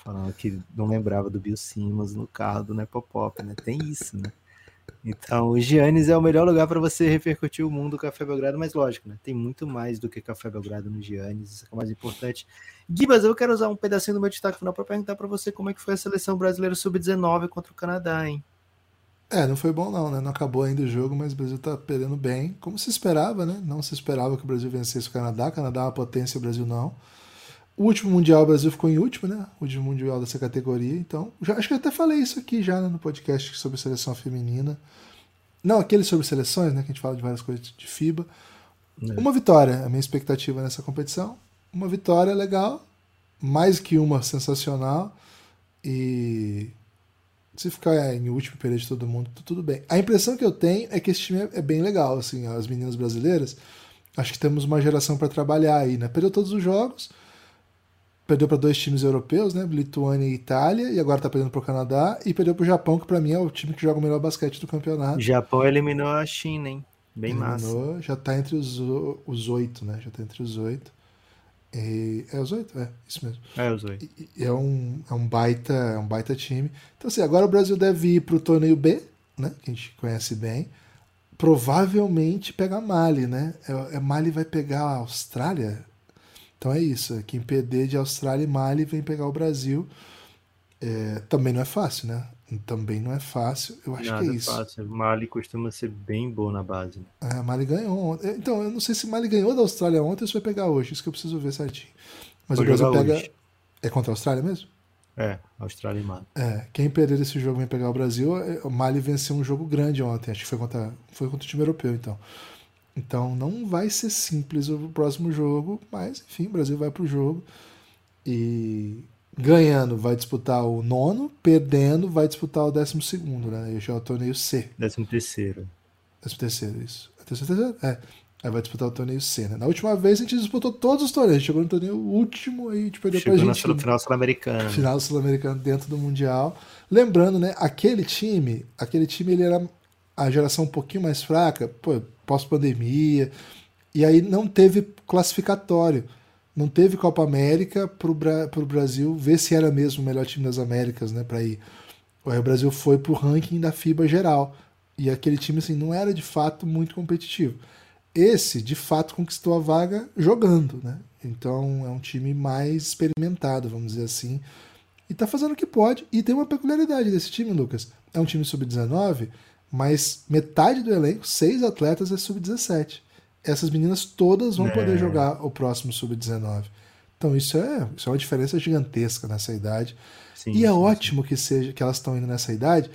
falando que não lembrava do Bill Simmons no carro do Nepopop, né? Tem isso, né? Então, o Giannis é o melhor lugar para você repercutir o mundo do Café Belgrado, mas lógico, né? Tem muito mais do que Café Belgrado no Giannis, isso é o mais importante. Gibas, eu quero usar um pedacinho do meu destaque final para perguntar para você como é que foi a seleção brasileira sub-19 contra o Canadá, hein? É, não foi bom não, né? Não acabou ainda o jogo, mas o Brasil tá perdendo bem, como se esperava, né? Não se esperava que o Brasil vencesse o Canadá, o Canadá é uma potência, o Brasil não. O último Mundial o Brasil ficou em último, né? O último Mundial dessa categoria. Então, já, acho que eu até falei isso aqui já né, no podcast sobre seleção feminina. Não, aquele sobre seleções, né? Que a gente fala de várias coisas de FIBA. É. Uma vitória, a minha expectativa nessa competição. Uma vitória legal, mais que uma sensacional. E se ficar em último período de todo mundo, tá tudo bem. A impressão que eu tenho é que esse time é bem legal, assim, as meninas brasileiras. Acho que temos uma geração para trabalhar aí, né? Perdeu todos os jogos perdeu para dois times europeus, né? Lituânia e Itália, e agora tá perdendo para o Canadá, e perdeu para o Japão, que para mim é o time que joga o melhor basquete do campeonato. O Japão eliminou a China, hein? Bem eliminou, massa. Já tá entre os, os oito, né? Já tá entre os oito. E, é os oito? É, isso mesmo. É os oito. é, um, é, um baita, é um baita time. Então, assim, agora o Brasil deve ir para o torneio B, né? Que a gente conhece bem. Provavelmente pegar Mali, né? É, é Mali vai pegar a Austrália? Então é isso. É quem perder de Austrália e Mali vem pegar o Brasil. É, também não é fácil, né? Também não é fácil. Eu acho Nada que é isso. Fácil. Mali costuma ser bem boa na base. Né? É, Mali ganhou ontem. Então, eu não sei se Mali ganhou da Austrália ontem ou se vai pegar hoje. Isso que eu preciso ver certinho. Mas Vou o Brasil pega. Hoje. É contra a Austrália mesmo? É, Austrália e Mali. É, quem perder esse jogo vem pegar o Brasil. É, o Mali venceu um jogo grande ontem. Acho que foi contra, foi contra o time europeu, então. Então não vai ser simples o próximo jogo, mas enfim, o Brasil vai para o jogo e ganhando vai disputar o nono, perdendo vai disputar o décimo segundo, né? Esse é o torneio C. Décimo terceiro. Décimo terceiro, isso. É terceiro? É. Aí vai disputar o torneio C, né? Na última vez a gente disputou todos os torneios. Chegou no torneio último e a gente perdeu Chegou pra gente. na final sul-americana. Final sul-americano dentro do Mundial. Lembrando, né? Aquele time, aquele time ele era a geração um pouquinho mais fraca, pô, pós-pandemia, e aí não teve classificatório. Não teve Copa América para o Brasil ver se era mesmo o melhor time das Américas, né, para ir. Aí o Brasil foi para o ranking da FIBA geral. E aquele time assim não era de fato muito competitivo. Esse, de fato, conquistou a vaga jogando, né? Então é um time mais experimentado, vamos dizer assim. E tá fazendo o que pode. E tem uma peculiaridade desse time, Lucas. É um time sub-19 mas metade do elenco, seis atletas, é sub-17. Essas meninas todas vão é. poder jogar o próximo sub-19. Então isso é, isso é uma diferença gigantesca nessa idade. Sim, e é sim, ótimo sim. que seja que elas estão indo nessa idade,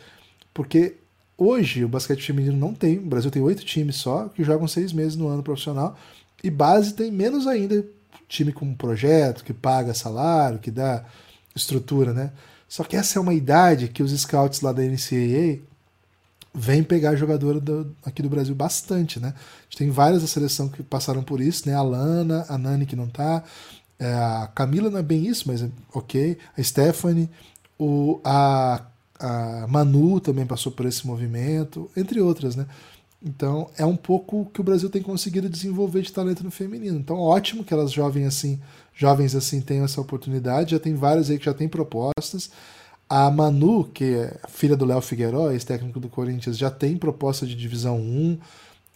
porque hoje o basquete feminino não tem. O Brasil tem oito times só que jogam seis meses no ano profissional. E base tem menos ainda time com projeto, que paga salário, que dá estrutura, né? Só que essa é uma idade que os scouts lá da NCAA vem pegar jogadora do, aqui do Brasil bastante, né? A gente tem várias da seleção que passaram por isso, né? A Lana, a Nani que não tá, é, a Camila não é bem isso, mas é ok, a Stephanie, o, a, a Manu também passou por esse movimento, entre outras, né? Então é um pouco que o Brasil tem conseguido desenvolver de talento no feminino. Então ótimo que elas jovens assim, jovens assim tenham essa oportunidade. Já tem várias aí que já têm propostas. A Manu, que é filha do Léo Figueiró, ex-técnico do Corinthians, já tem proposta de divisão 1.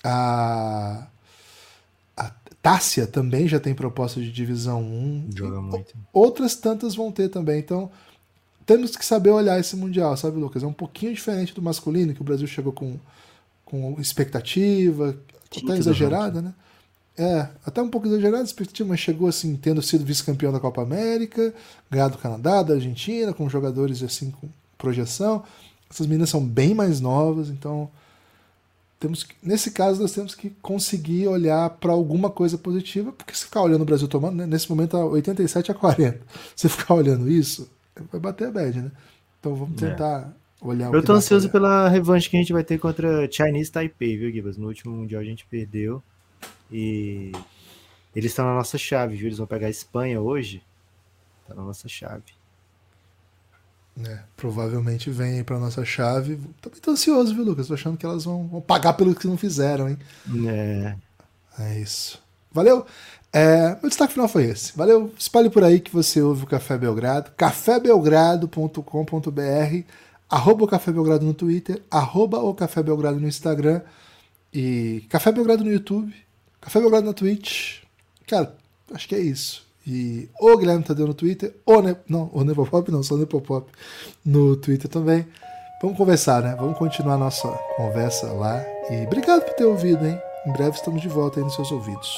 A, a Tássia também já tem proposta de divisão 1. Joga muito. Outras tantas vão ter também. Então, temos que saber olhar esse Mundial, sabe, Lucas? É um pouquinho diferente do masculino, que o Brasil chegou com, com expectativa, até exagerada, né? É, até um pouco exagerado a expectativa, mas chegou assim, tendo sido vice-campeão da Copa América, ganhado do Canadá, da Argentina, com jogadores assim com projeção. Essas meninas são bem mais novas, então temos que, nesse caso nós temos que conseguir olhar para alguma coisa positiva, porque se ficar olhando o Brasil tomando, né, nesse momento tá 87 a 40. *laughs* Se ficar olhando isso, vai bater a bad, né? Então vamos é. tentar é. olhar Eu tô ansioso pela revanche que a gente vai ter contra Chinese Taipei, viu, Gibas? No último mundial a gente perdeu e eles estão na nossa chave, viu? Eles vão pegar a Espanha hoje. Tá na nossa chave. É, provavelmente vem para nossa chave. Também tô ansioso, viu, Lucas? Tô achando que elas vão, vão, pagar pelo que não fizeram, hein? É. É isso. Valeu? É, meu destaque final foi esse. Valeu. Espalhe por aí que você ouve o Café Belgrado. cafébelgrado.com.br arroba o Café Belgrado no Twitter, arroba o Café Belgrado no Instagram e Café Belgrado no YouTube, Café Belgrado na Twitch. Cara, acho que é isso. E o Guilherme Tadeu no Twitter, o ne... não, o Nepopop não, só o Nepopop no Twitter também. Vamos conversar, né? Vamos continuar nossa conversa lá. E obrigado por ter ouvido, hein? Em breve estamos de volta aí nos seus ouvidos.